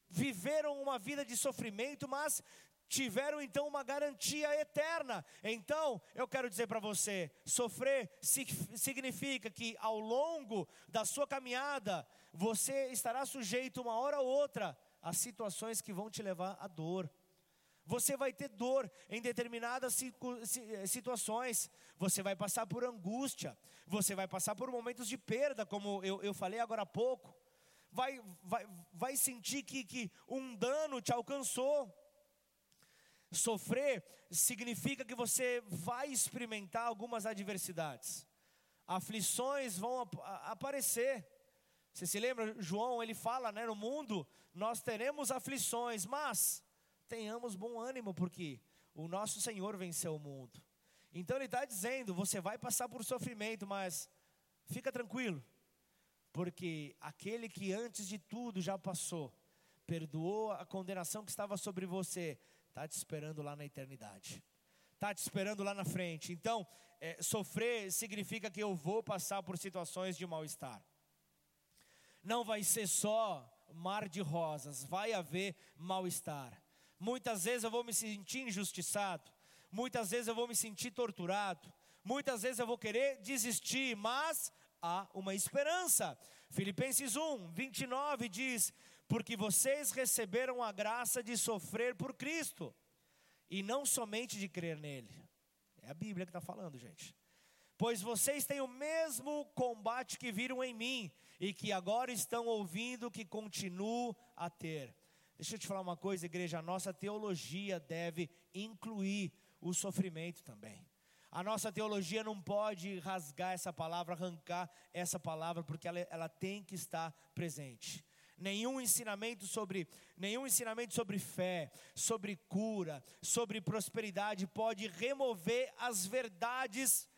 viveram uma vida de sofrimento, mas tiveram então uma garantia eterna. Então, eu quero dizer para você: sofrer significa que ao longo da sua caminhada, você estará sujeito uma hora ou outra a situações que vão te levar à dor. Você vai ter dor em determinadas situações, você vai passar por angústia, você vai passar por momentos de perda, como eu, eu falei agora há pouco. Vai, vai, vai sentir que, que um dano te alcançou, Sofrer significa que você vai experimentar algumas adversidades. Aflições vão ap aparecer. Você se lembra, João, ele fala, né, no mundo nós teremos aflições, mas tenhamos bom ânimo, porque o nosso Senhor venceu o mundo. Então ele está dizendo: você vai passar por sofrimento, mas fica tranquilo, porque aquele que antes de tudo já passou, perdoou a condenação que estava sobre você, está te esperando lá na eternidade, está te esperando lá na frente. Então, é, sofrer significa que eu vou passar por situações de mal-estar. Não vai ser só mar de rosas, vai haver mal-estar. Muitas vezes eu vou me sentir injustiçado, muitas vezes eu vou me sentir torturado, muitas vezes eu vou querer desistir, mas há uma esperança. Filipenses 1, 29 diz: Porque vocês receberam a graça de sofrer por Cristo, e não somente de crer nele. É a Bíblia que está falando, gente. Pois vocês têm o mesmo combate que viram em mim, e que agora estão ouvindo que continuo a ter. Deixa eu te falar uma coisa, igreja, a nossa teologia deve incluir o sofrimento também. A nossa teologia não pode rasgar essa palavra, arrancar essa palavra, porque ela, ela tem que estar presente. Nenhum ensinamento sobre nenhum ensinamento sobre fé, sobre cura, sobre prosperidade pode remover as verdades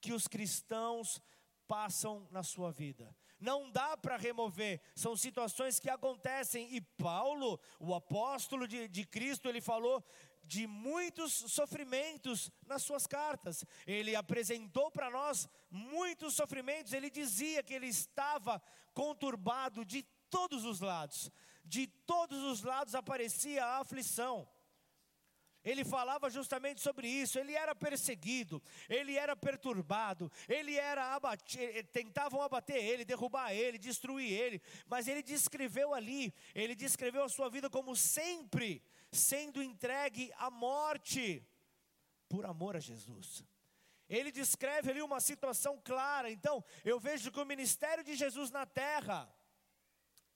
que os cristãos passam na sua vida não dá para remover, são situações que acontecem. E Paulo, o apóstolo de, de Cristo, ele falou de muitos sofrimentos nas suas cartas. Ele apresentou para nós muitos sofrimentos. Ele dizia que ele estava conturbado de todos os lados. De todos os lados aparecia a aflição ele falava justamente sobre isso. Ele era perseguido, ele era perturbado, ele era abatido, eh, tentavam abater ele, derrubar ele, destruir ele, mas ele descreveu ali, ele descreveu a sua vida como sempre sendo entregue à morte por amor a Jesus. Ele descreve ali uma situação clara. Então, eu vejo que o ministério de Jesus na terra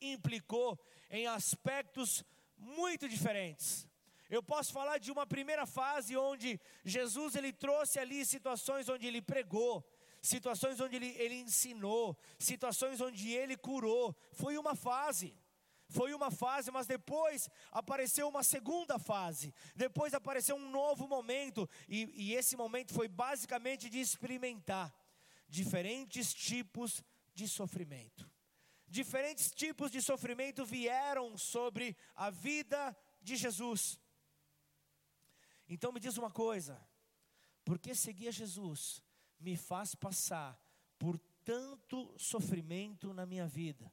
implicou em aspectos muito diferentes. Eu posso falar de uma primeira fase onde Jesus ele trouxe ali situações onde ele pregou, situações onde ele, ele ensinou, situações onde ele curou. Foi uma fase. Foi uma fase, mas depois apareceu uma segunda fase. Depois apareceu um novo momento. E, e esse momento foi basicamente de experimentar diferentes tipos de sofrimento. Diferentes tipos de sofrimento vieram sobre a vida de Jesus. Então me diz uma coisa: por que seguir a Jesus me faz passar por tanto sofrimento na minha vida?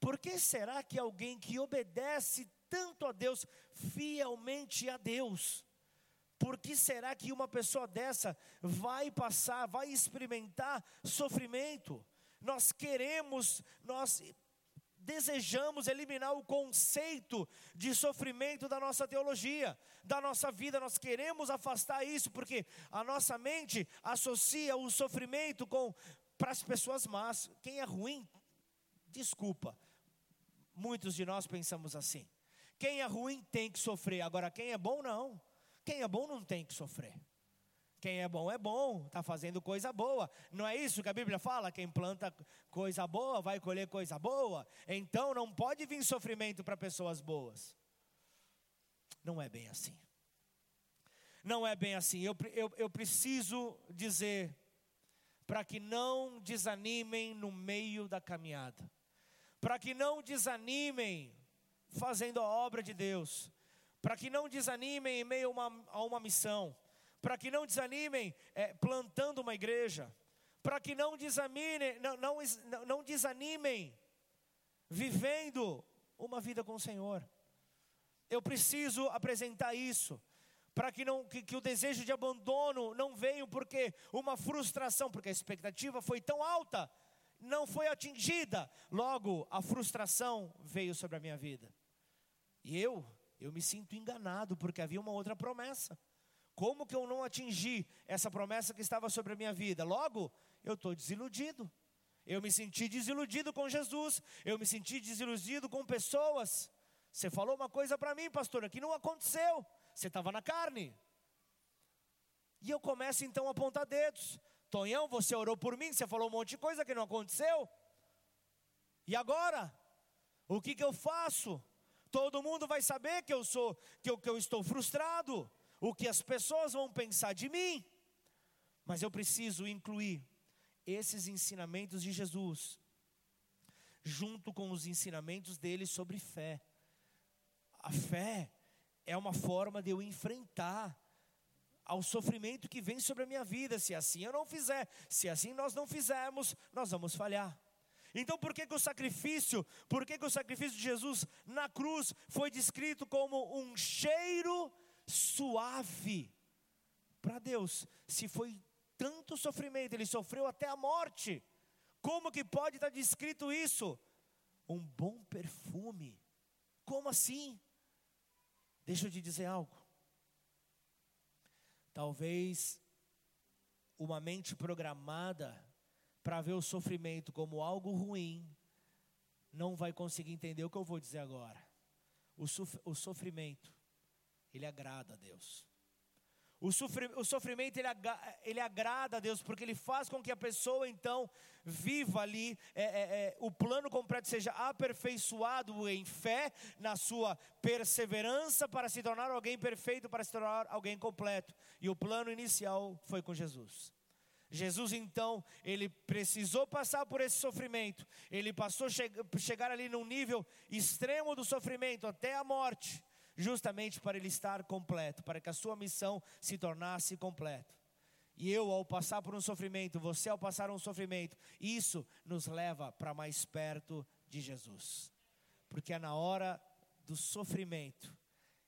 Por que será que alguém que obedece tanto a Deus, fielmente a Deus, por que será que uma pessoa dessa vai passar, vai experimentar sofrimento? Nós queremos, nós desejamos eliminar o conceito de sofrimento da nossa teologia, da nossa vida. Nós queremos afastar isso porque a nossa mente associa o sofrimento com para as pessoas más. Quem é ruim, desculpa. Muitos de nós pensamos assim. Quem é ruim tem que sofrer. Agora, quem é bom, não. Quem é bom não tem que sofrer. Quem é bom é bom, está fazendo coisa boa. Não é isso que a Bíblia fala? Quem planta coisa boa vai colher coisa boa. Então não pode vir sofrimento para pessoas boas. Não é bem assim. Não é bem assim. Eu, eu, eu preciso dizer para que não desanimem no meio da caminhada, para que não desanimem fazendo a obra de Deus, para que não desanimem em meio a uma, a uma missão para que não desanimem é, plantando uma igreja, para que não desanimem, não, não, não desanimem vivendo uma vida com o Senhor. Eu preciso apresentar isso para que, não, que, que, o desejo de abandono não venha porque uma frustração, porque a expectativa foi tão alta, não foi atingida, logo a frustração veio sobre a minha vida. E eu, eu me sinto enganado porque havia uma outra promessa. Como que eu não atingi essa promessa que estava sobre a minha vida? Logo, eu estou desiludido. Eu me senti desiludido com Jesus. Eu me senti desiludido com pessoas. Você falou uma coisa para mim, pastora, que não aconteceu. Você estava na carne. E eu começo então a apontar dedos. Tonhão, você orou por mim, você falou um monte de coisa que não aconteceu. E agora? O que, que eu faço? Todo mundo vai saber que eu sou, que eu, que eu estou frustrado o que as pessoas vão pensar de mim, mas eu preciso incluir esses ensinamentos de Jesus, junto com os ensinamentos dele sobre fé. A fé é uma forma de eu enfrentar ao sofrimento que vem sobre a minha vida. Se assim eu não fizer, se assim nós não fizermos, nós vamos falhar. Então, por que, que o sacrifício, por que, que o sacrifício de Jesus na cruz foi descrito como um cheiro suave para Deus? Se foi tanto sofrimento, ele sofreu até a morte. Como que pode estar descrito isso? Um bom perfume. Como assim? Deixa eu te dizer algo. Talvez uma mente programada para ver o sofrimento como algo ruim, não vai conseguir entender o que eu vou dizer agora. O, o sofrimento, ele agrada a Deus. O, sofrimento ele, ele, agrada a Deus, porque ele faz com que a pessoa então viva ali, é, é, é, o plano completo seja aperfeiçoado em fé, na sua perseverança para se tornar alguém perfeito, para se tornar alguém completo. E o plano inicial foi com Jesus. Jesus então, ele precisou passar por esse sofrimento, ele passou che chegar ali num nível extremo do sofrimento até a morte, justamente para ele estar completo, para que a sua missão se tornasse completa. E eu, ao passar por um sofrimento, você, ao passar um sofrimento, isso nos leva para mais perto de Jesus, porque é na hora do sofrimento,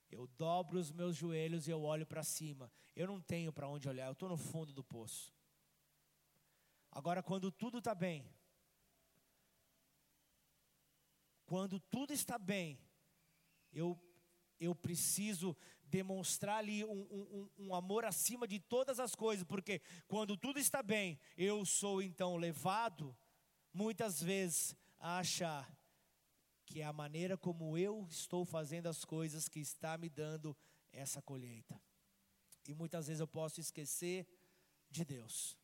eu dobro os meus joelhos e eu olho para cima, eu não tenho para onde olhar, eu estou no fundo do poço. Agora, quando tudo está bem, quando tudo está bem, eu, eu preciso demonstrar ali um, um, um, amor acima de todas as coisas, porque quando tudo está bem, eu sou então levado, muitas vezes, a achar que é a maneira como eu estou fazendo as coisas que está me dando essa colheita. E muitas vezes eu posso esquecer de Deus.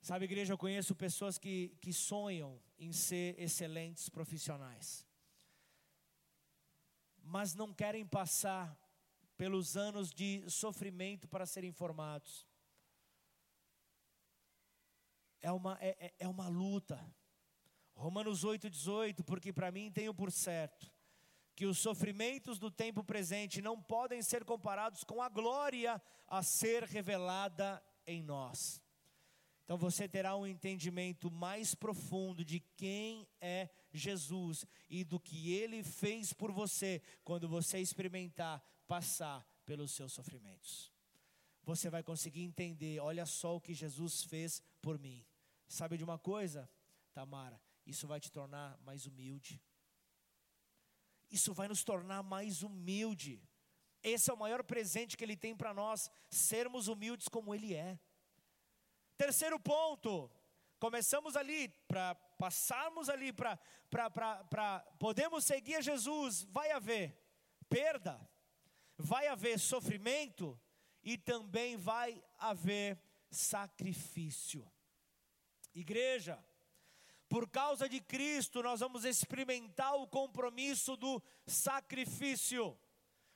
Sabe, igreja, eu conheço pessoas que, que sonham em ser excelentes profissionais, mas não querem passar pelos anos de sofrimento para serem formados. É uma, é, é, é uma luta. Romanos 8,18, porque para mim tenho por certo que os sofrimentos do tempo presente não podem ser comparados com a glória a ser revelada em nós. Então você terá um entendimento mais profundo de quem é Jesus e do que ele fez por você quando você experimentar passar pelos seus sofrimentos. Você vai conseguir entender, olha só o que Jesus fez por mim. Sabe de uma coisa, Tamara? Isso vai te tornar mais humilde. Isso vai nos tornar mais humilde. Esse é o maior presente que ele tem para nós, sermos humildes como ele é. Terceiro ponto, começamos ali, para passarmos ali, para podemos seguir a Jesus, vai haver perda, vai haver sofrimento e também vai haver sacrifício. Igreja, por causa de Cristo, nós vamos experimentar o compromisso do sacrifício.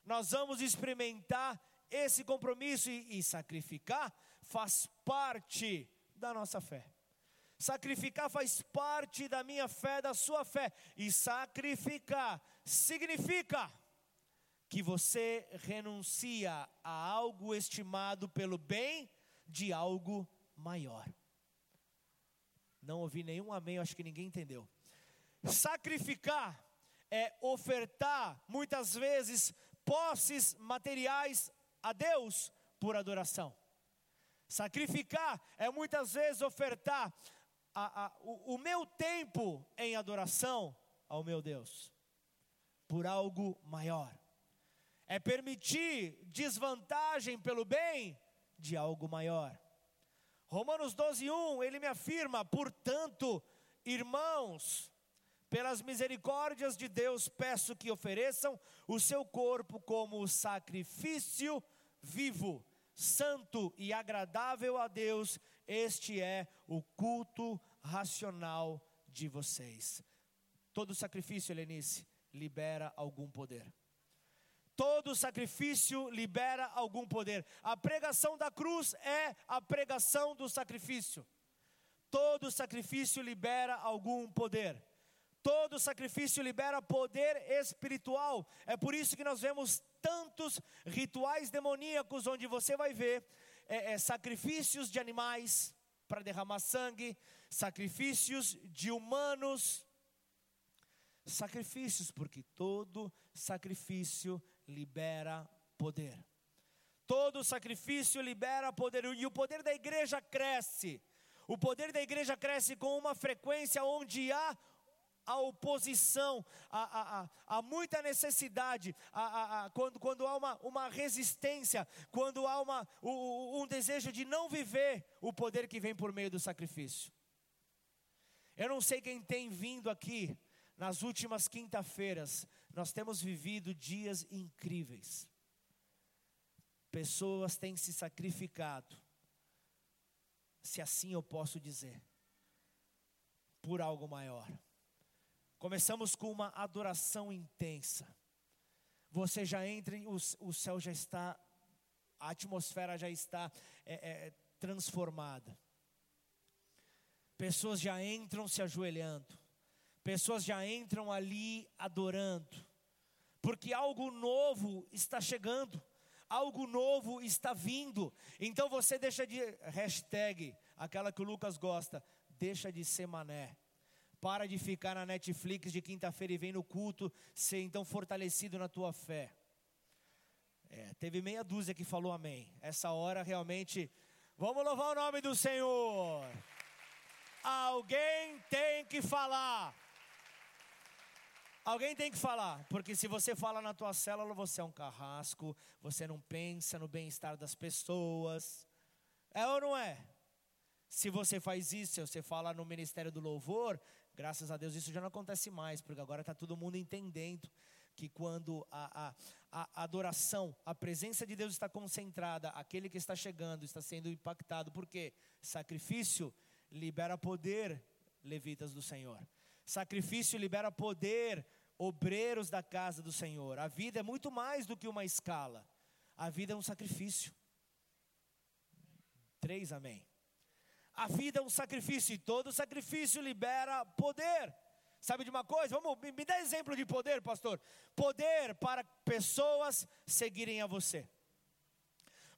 Nós vamos experimentar esse compromisso e, e sacrificar faz parte da nossa fé. Sacrificar faz parte da minha fé, da sua fé. E sacrificar significa que você renuncia a algo estimado pelo bem de algo maior. Não ouvi nenhum amém, acho que ninguém entendeu. Sacrificar é ofertar, muitas vezes, posses materiais a Deus por adoração. Sacrificar é muitas vezes ofertar a, a, o, o meu tempo em adoração ao meu Deus, por algo maior. É permitir desvantagem pelo bem de algo maior. Romanos 12, 1, ele me afirma, portanto, irmãos, pelas misericórdias de Deus, peço que ofereçam o seu corpo como sacrifício vivo, santo e agradável a Deus, este é o culto racional de vocês. Todo sacrifício, Helenice, libera algum poder. Todo sacrifício libera algum poder. A pregação da cruz é a pregação do sacrifício. Todo sacrifício libera algum poder. Todo sacrifício libera poder espiritual. É por isso que nós vemos tantos rituais demoníacos onde você vai ver é, é, sacrifícios de animais, para derramar sangue, sacrifícios de humanos, sacrifícios, porque todo sacrifício libera poder. Todo sacrifício libera poder, e o poder da igreja cresce. O poder da igreja cresce com uma frequência onde há a oposição, há, há, há muita necessidade, há, quando, quando há uma, uma resistência, quando há uma, um, um desejo de não viver o poder que vem por meio do sacrifício. Eu não sei quem tem vindo aqui nas últimas quinta-feiras, nós temos vivido dias incríveis. Pessoas têm se sacrificado, se assim eu posso dizer, por algo maior. Começamos com uma adoração intensa. Você já entra, o, o céu já está, a atmosfera já está é, é, transformada. Pessoas já entram se ajoelhando. Pessoas já entram ali adorando. Porque algo novo está chegando. Algo novo está vindo. Então você deixa de. Hashtag, aquela que o Lucas gosta. Deixa de ser mané para de ficar na Netflix de quinta-feira e vem no culto ser então fortalecido na tua fé. É, teve meia dúzia que falou amém. Essa hora realmente, vamos louvar o nome do Senhor. Alguém tem que falar. Alguém tem que falar, porque se você fala na tua célula, você é um carrasco, você não pensa no bem-estar das pessoas. É ou não é? Se você faz isso, se você fala no ministério do louvor, Graças a Deus isso já não acontece mais, porque agora está todo mundo entendendo que quando a, a, a, adoração, a presença de Deus está concentrada, aquele que está chegando está sendo impactado, porque sacrifício libera poder, levitas do Senhor. Sacrifício libera poder, obreiros da casa do Senhor. A vida é muito mais do que uma escala. A vida é um sacrifício. Três, amém. A vida é um sacrifício e todo sacrifício libera poder. Sabe de uma coisa? Vamos, me dá exemplo de poder, pastor. Poder para pessoas seguirem a você.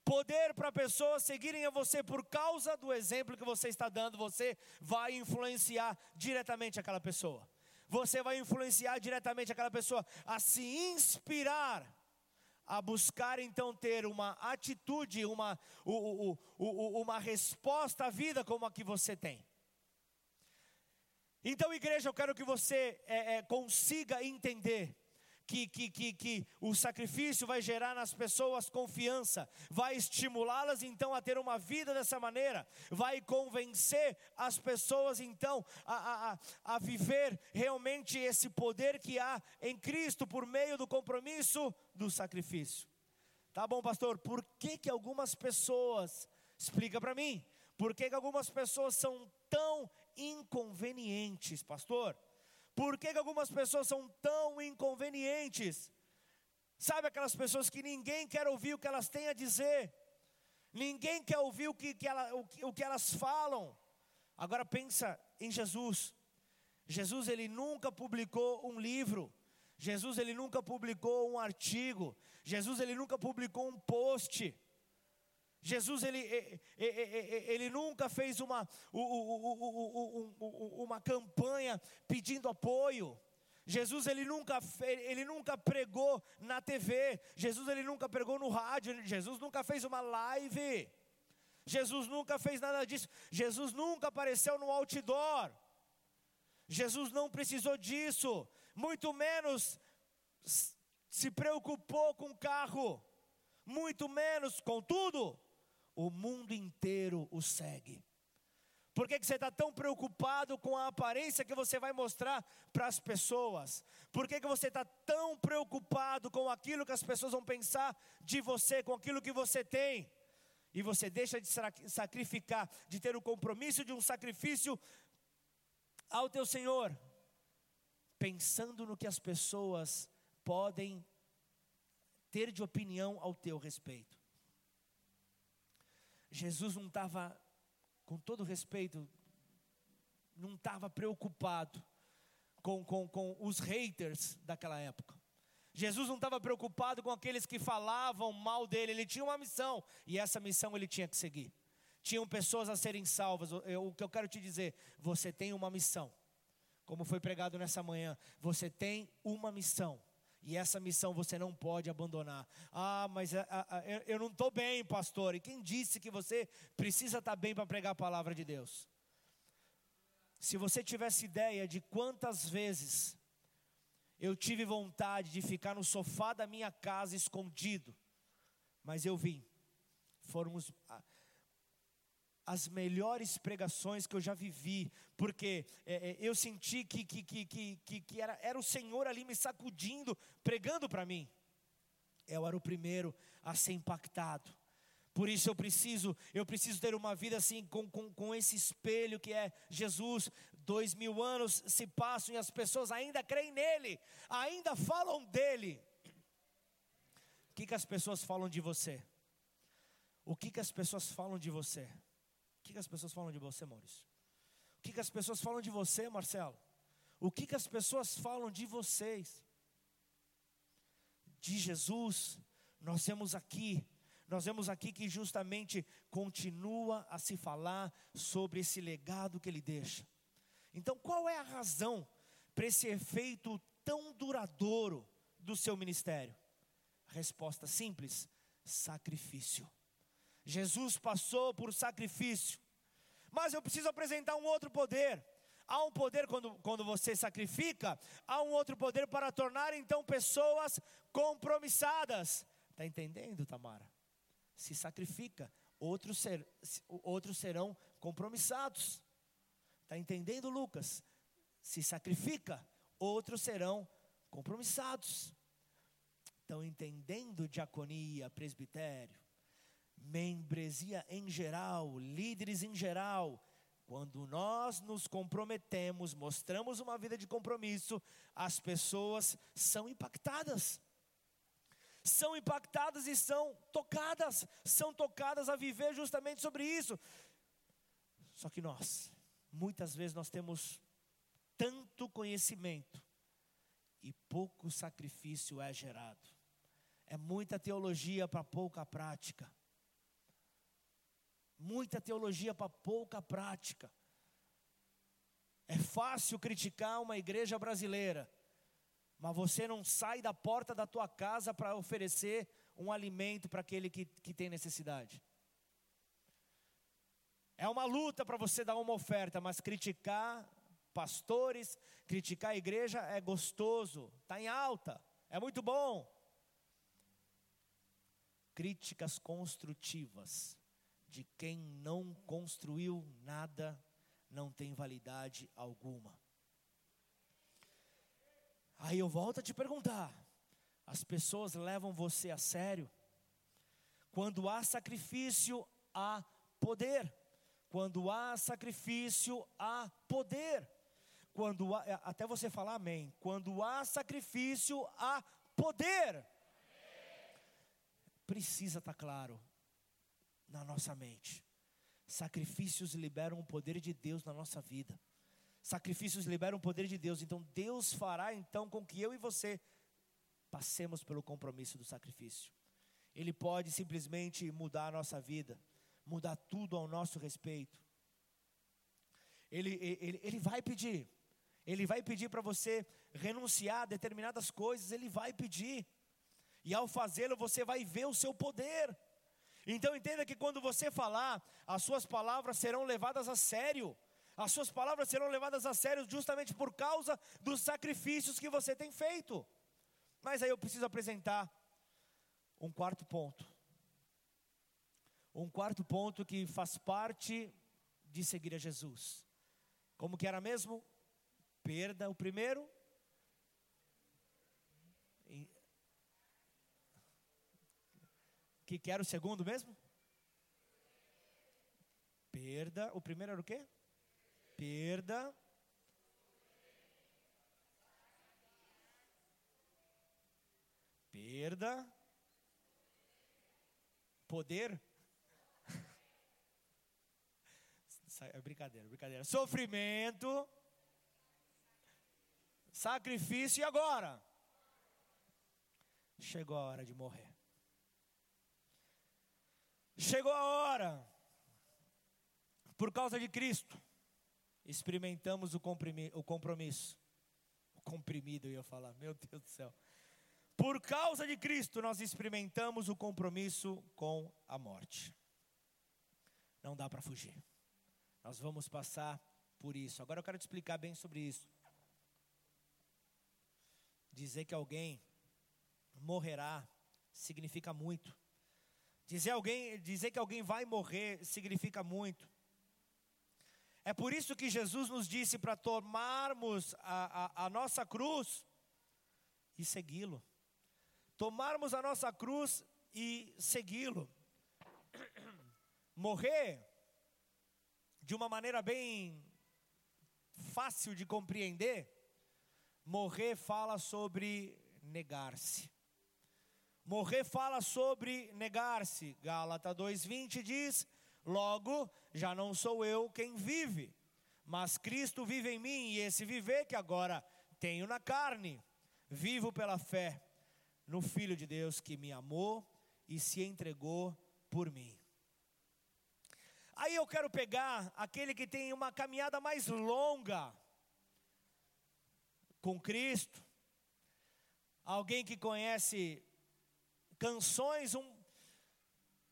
Poder para pessoas seguirem a você por causa do exemplo que você está dando, você vai influenciar diretamente aquela pessoa. Você vai influenciar diretamente aquela pessoa a se inspirar a buscar então ter uma atitude, uma, uma resposta à vida como a que você tem. Então, igreja, eu quero que você é, é, consiga entender que, que, que, que o sacrifício vai gerar nas pessoas confiança, vai estimulá-las então a ter uma vida dessa maneira, vai convencer as pessoas então a, a, a viver realmente esse poder que há em Cristo por meio do compromisso do sacrifício. Tá bom, pastor? Por que, que algumas pessoas, explica para mim, por que, que algumas pessoas são tão inconvenientes, pastor? Por que, que algumas pessoas são tão inconvenientes? Sabe aquelas pessoas que ninguém quer ouvir o que elas têm a dizer, ninguém quer ouvir o que, que, ela, o, o que elas falam. Agora pensa em Jesus. Jesus ele nunca publicou um livro. Jesus ele nunca publicou um artigo. Jesus ele nunca publicou um post. Jesus ele, ele nunca fez uma, uma campanha pedindo apoio. Jesus ele nunca, ele nunca pregou na TV. Jesus ele nunca pregou no rádio. Jesus nunca fez uma live. Jesus nunca fez nada disso. Jesus nunca apareceu no outdoor. Jesus não precisou disso. Muito menos se preocupou com o carro. Muito menos, contudo, o mundo inteiro o segue. Por que, que você está tão preocupado com a aparência que você vai mostrar para as pessoas? Por que, que você está tão preocupado com aquilo que as pessoas vão pensar de você, com aquilo que você tem? E você deixa de sacrificar, de ter o compromisso de um sacrifício ao teu Senhor, pensando no que as pessoas podem ter de opinião ao teu respeito. Jesus não estava, com todo respeito, não estava preocupado com, com, com os haters daquela época. Jesus não estava preocupado com aqueles que falavam mal dele, ele tinha uma missão, e essa missão ele tinha que seguir. tinham pessoas a serem salvas. O que eu quero te dizer, você tem uma missão. Como foi pregado nessa manhã, você tem uma missão. E essa missão você não pode abandonar. Ah, mas a, a, a, eu não estou bem, pastor. E quem disse que você precisa estar tá bem para pregar a palavra de Deus? Se você tivesse ideia de quantas vezes eu tive vontade de ficar no sofá da minha casa escondido, mas eu vim. Foram os, as melhores pregações que eu já vivi, porque é, é, eu senti que, que, que, que, que era, era o Senhor ali me sacudindo, pregando para mim. Eu era o primeiro a ser impactado. Por isso eu preciso, eu preciso ter uma vida assim, com, com, com esse espelho que é Jesus. Dois mil anos se passam e as pessoas ainda creem nele, ainda falam dele. O que, que as pessoas falam de você? O que, que as pessoas falam de você? que, que as pessoas falam de você, Maurício? Que, que as pessoas falam de você, Marcelo? O que, que as pessoas falam de vocês? De Jesus, nós vemos aqui, nós vemos aqui que justamente continua a se falar sobre esse legado que ele deixa. Então, qual é a razão para esse efeito tão duradouro do seu ministério? Resposta simples: sacrifício. Jesus passou por sacrifício, mas eu preciso apresentar um outro poder. Há um poder quando, quando você sacrifica, há um outro poder para tornar então pessoas compromissadas. Está entendendo, Tamara? Se sacrifica, outros, ser, outros serão compromissados. Está entendendo, Lucas? Se sacrifica, outros serão compromissados. Estão entendendo diaconia, presbitério? Membresia em geral, líderes em geral, quando nós nos comprometemos, mostramos uma vida de compromisso, as pessoas são impactadas. São impactadas e são tocadas, são tocadas a viver justamente sobre isso. Só que nós, muitas vezes nós temos tanto conhecimento e pouco sacrifício é gerado. É muita teologia para pouca prática muita teologia para pouca prática. É fácil criticar uma igreja brasileira, mas você não sai da porta da tua casa para oferecer um alimento para aquele que, que tem necessidade. É uma luta para você dar uma oferta, mas criticar pastores, criticar a igreja é gostoso, está em alta, é muito bom. Críticas construtivas de quem não construiu nada não tem validade alguma. Aí eu volto a te perguntar: as pessoas levam você a sério? Quando há sacrifício, há poder. Quando há sacrifício, há poder. Quando há, é, até você falar amém. Quando há sacrifício, há poder. Precisa estar tá claro na nossa mente. Sacrifícios liberam o poder de Deus na nossa vida. Sacrifícios liberam o poder de Deus. Então Deus fará então com que eu e você passemos pelo compromisso do sacrifício. Ele pode simplesmente mudar a nossa vida, mudar tudo ao nosso respeito. Ele, ele, ele vai pedir, ele vai pedir para você renunciar a determinadas coisas, ele vai pedir, e ao fazê-lo você vai ver o seu poder. Então entenda que quando você falar, as suas palavras serão levadas a sério. As suas palavras serão levadas a sério justamente por causa dos sacrifícios que você tem feito. Mas aí eu preciso apresentar um quarto ponto. Um quarto ponto que faz parte de seguir a Jesus. Como que era mesmo? Perda o primeiro, que, que era o segundo mesmo? Perda. O primeiro era o quê? Perda. Perda. Poder. É brincadeira, brincadeira. Sofrimento. Sacrifício e agora? Chegou a hora de morrer. Chegou a hora. Por causa de Cristo, experimentamos o compromisso. O comprimido, eu ia falar, meu Deus do céu. Por causa de Cristo, nós experimentamos o compromisso com a morte. Não dá para fugir. Nós vamos passar por isso. Agora eu quero te explicar bem sobre isso. Dizer que alguém morrerá significa muito. Dizer, alguém, dizer que alguém vai morrer significa muito. É por isso que Jesus nos disse para tomarmos a, a, a nossa cruz e segui-lo tomarmos a nossa cruz e segui-lo. Morrer, de uma maneira bem fácil de compreender, morrer fala sobre negar-se. Morrer fala sobre negar-se. Gálatas 2:20 diz: Logo, já não sou eu quem vive, mas Cristo vive em mim, e esse viver que agora tenho na carne, vivo pela fé no Filho de Deus que me amou e se entregou por mim. Aí eu quero pegar aquele que tem uma caminhada mais longa com Cristo, alguém que conhece canções, um,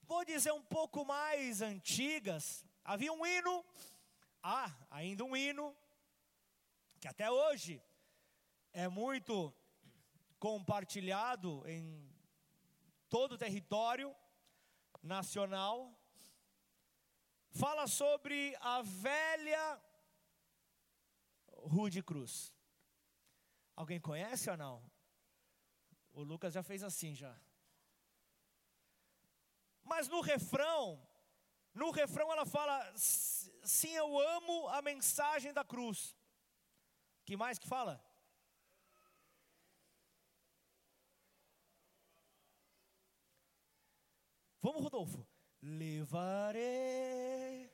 vou dizer um pouco mais antigas. Havia um hino, há ah, ainda um hino, que até hoje é muito compartilhado em todo o território nacional, fala sobre a velha Rude Cruz. Alguém conhece ou não? O Lucas já fez assim já. Mas no refrão, no refrão ela fala: sim, eu amo a mensagem da cruz. Que mais que fala? Vamos, Rodolfo. Levarei.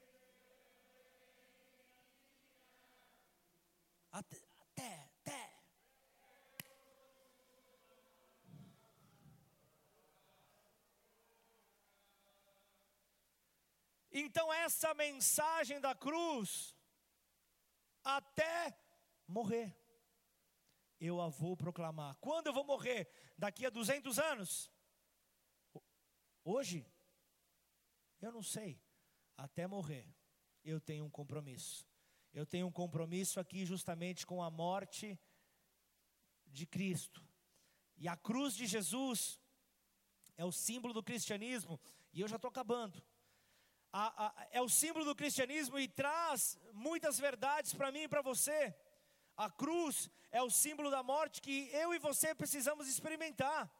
Até, até, até. Então, essa mensagem da cruz, até morrer, eu a vou proclamar. Quando eu vou morrer? Daqui a 200 anos? Hoje, eu não sei, até morrer, eu tenho um compromisso. Eu tenho um compromisso aqui justamente com a morte de Cristo. E a cruz de Jesus é o símbolo do cristianismo, e eu já estou acabando. A, a, é o símbolo do cristianismo e traz muitas verdades para mim e para você. A cruz é o símbolo da morte que eu e você precisamos experimentar.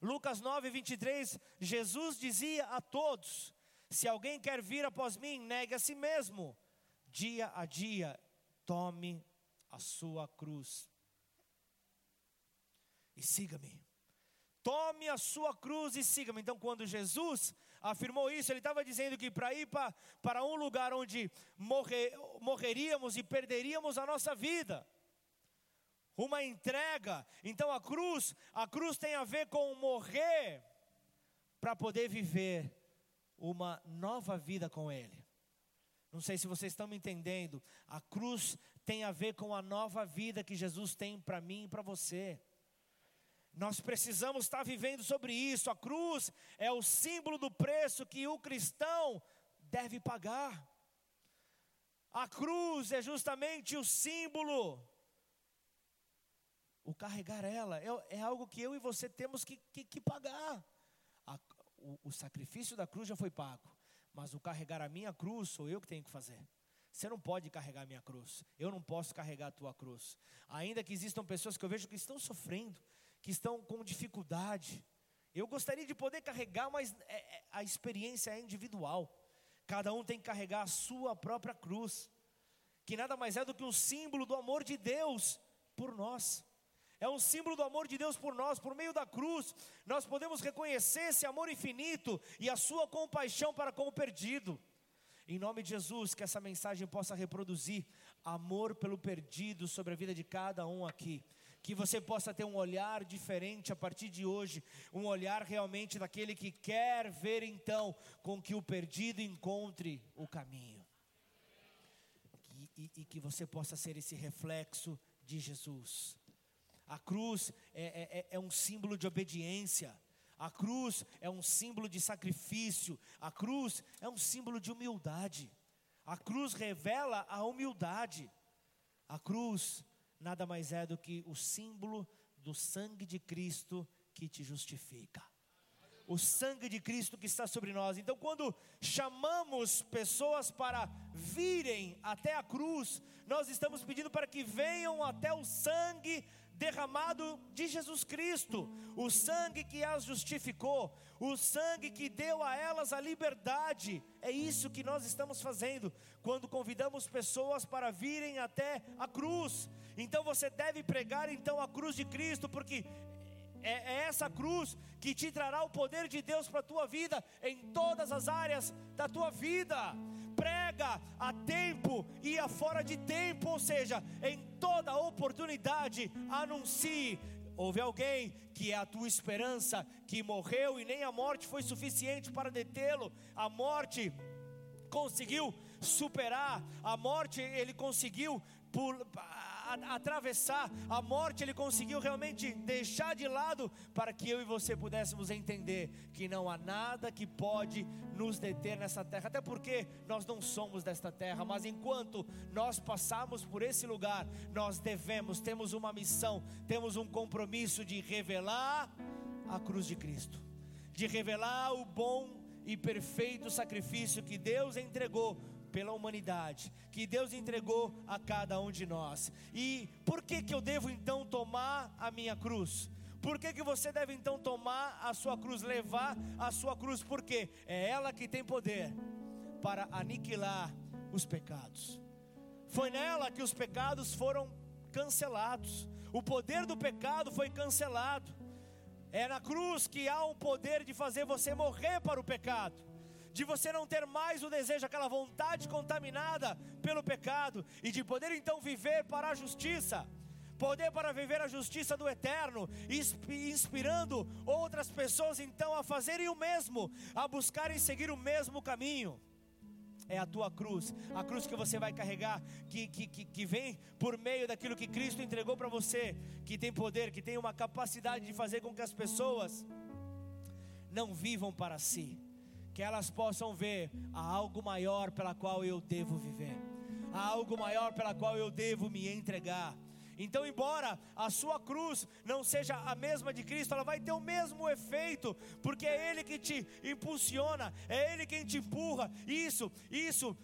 Lucas 9, 23, Jesus dizia a todos: Se alguém quer vir após mim, negue a si mesmo, dia a dia, tome a sua cruz e siga-me. Tome a sua cruz e siga-me. Então, quando Jesus afirmou isso, ele estava dizendo que para ir para, para um lugar onde morrer, morreríamos e perderíamos a nossa vida, uma entrega. Então a cruz, a cruz tem a ver com morrer para poder viver uma nova vida com ele. Não sei se vocês estão me entendendo. A cruz tem a ver com a nova vida que Jesus tem para mim e para você. Nós precisamos estar vivendo sobre isso. A cruz é o símbolo do preço que o cristão deve pagar. A cruz é justamente o símbolo o carregar ela é, é algo que eu e você temos que, que, que pagar. A, o, o sacrifício da cruz já foi pago, mas o carregar a minha cruz sou eu que tenho que fazer. Você não pode carregar a minha cruz. Eu não posso carregar a tua cruz. Ainda que existam pessoas que eu vejo que estão sofrendo, que estão com dificuldade. Eu gostaria de poder carregar, mas é, é, a experiência é individual. Cada um tem que carregar a sua própria cruz, que nada mais é do que um símbolo do amor de Deus por nós é um símbolo do amor de Deus por nós, por meio da cruz, nós podemos reconhecer esse amor infinito e a sua compaixão para com o perdido. Em nome de Jesus, que essa mensagem possa reproduzir amor pelo perdido sobre a vida de cada um aqui. Que você possa ter um olhar diferente a partir de hoje, um olhar realmente daquele que quer ver então com que o perdido encontre o caminho. e, e que você possa ser esse reflexo de Jesus. A cruz é, é, é, é um símbolo de obediência. A cruz é um símbolo de sacrifício. A cruz é um símbolo de humildade. A cruz revela a humildade. A cruz nada mais é do que o símbolo do sangue de Cristo que te justifica. O sangue de Cristo que está sobre nós. Então, quando chamamos pessoas para virem até a cruz, nós estamos pedindo para que venham até o sangue derramado de Jesus Cristo, o sangue que as justificou, o sangue que deu a elas a liberdade. É isso que nós estamos fazendo quando convidamos pessoas para virem até a cruz. Então você deve pregar então a cruz de Cristo, porque é, é essa cruz que te trará o poder de Deus para a tua vida, em todas as áreas da tua vida. Prega a tempo e a fora de tempo, ou seja, em toda oportunidade, anuncie. Houve alguém que é a tua esperança, que morreu e nem a morte foi suficiente para detê-lo, a morte conseguiu superar, a morte ele conseguiu a, atravessar a morte, ele conseguiu realmente deixar de lado para que eu e você pudéssemos entender que não há nada que pode nos deter nessa terra, até porque nós não somos desta terra, mas enquanto nós passarmos por esse lugar, nós devemos, temos uma missão, temos um compromisso de revelar a cruz de Cristo, de revelar o bom e perfeito sacrifício que Deus entregou pela humanidade, que Deus entregou a cada um de nós. E por que que eu devo então tomar a minha cruz? Por que, que você deve então tomar a sua cruz, levar a sua cruz? Porque é ela que tem poder para aniquilar os pecados. Foi nela que os pecados foram cancelados. O poder do pecado foi cancelado. É na cruz que há um poder de fazer você morrer para o pecado de você não ter mais o desejo, aquela vontade contaminada pelo pecado, e de poder então viver para a justiça, poder para viver a justiça do eterno, inspirando outras pessoas então a fazerem o mesmo, a buscarem seguir o mesmo caminho. É a tua cruz, a cruz que você vai carregar, que, que, que, que vem por meio daquilo que Cristo entregou para você, que tem poder, que tem uma capacidade de fazer com que as pessoas não vivam para si, que elas possam ver há algo maior pela qual eu devo viver, há algo maior pela qual eu devo me entregar. Então, embora a sua cruz não seja a mesma de Cristo, ela vai ter o mesmo efeito, porque é Ele que te impulsiona, é Ele quem te empurra. Isso, isso,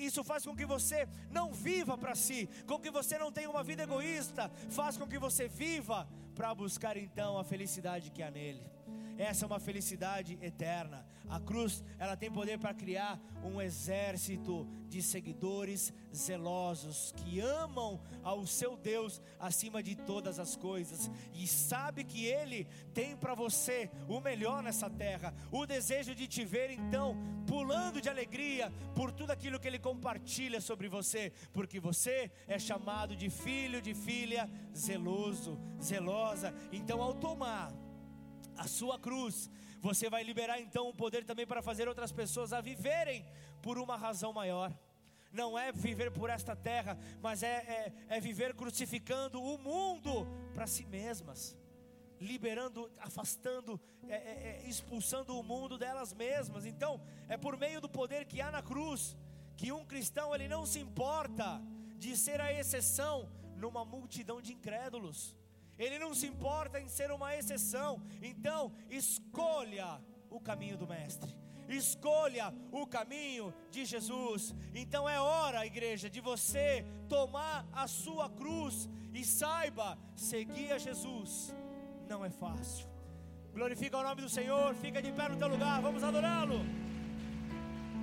isso faz com que você não viva para si, com que você não tenha uma vida egoísta, faz com que você viva para buscar então a felicidade que há nele. Essa é uma felicidade eterna. A cruz, ela tem poder para criar um exército de seguidores zelosos que amam ao seu Deus acima de todas as coisas e sabe que ele tem para você o melhor nessa terra, o desejo de te ver então pulando de alegria por tudo aquilo que ele compartilha sobre você, porque você é chamado de filho, de filha zeloso, zelosa. Então ao tomar a sua cruz, você vai liberar então o poder também para fazer outras pessoas a viverem por uma razão maior. Não é viver por esta terra, mas é, é, é viver crucificando o mundo para si mesmas, liberando, afastando, é, é, é, expulsando o mundo delas mesmas. Então, é por meio do poder que há na cruz que um cristão ele não se importa de ser a exceção numa multidão de incrédulos. Ele não se importa em ser uma exceção. Então, escolha o caminho do Mestre. Escolha o caminho de Jesus. Então é hora, igreja, de você tomar a sua cruz e saiba, seguir a Jesus não é fácil. Glorifica o nome do Senhor, fica de pé no teu lugar, vamos adorá-lo.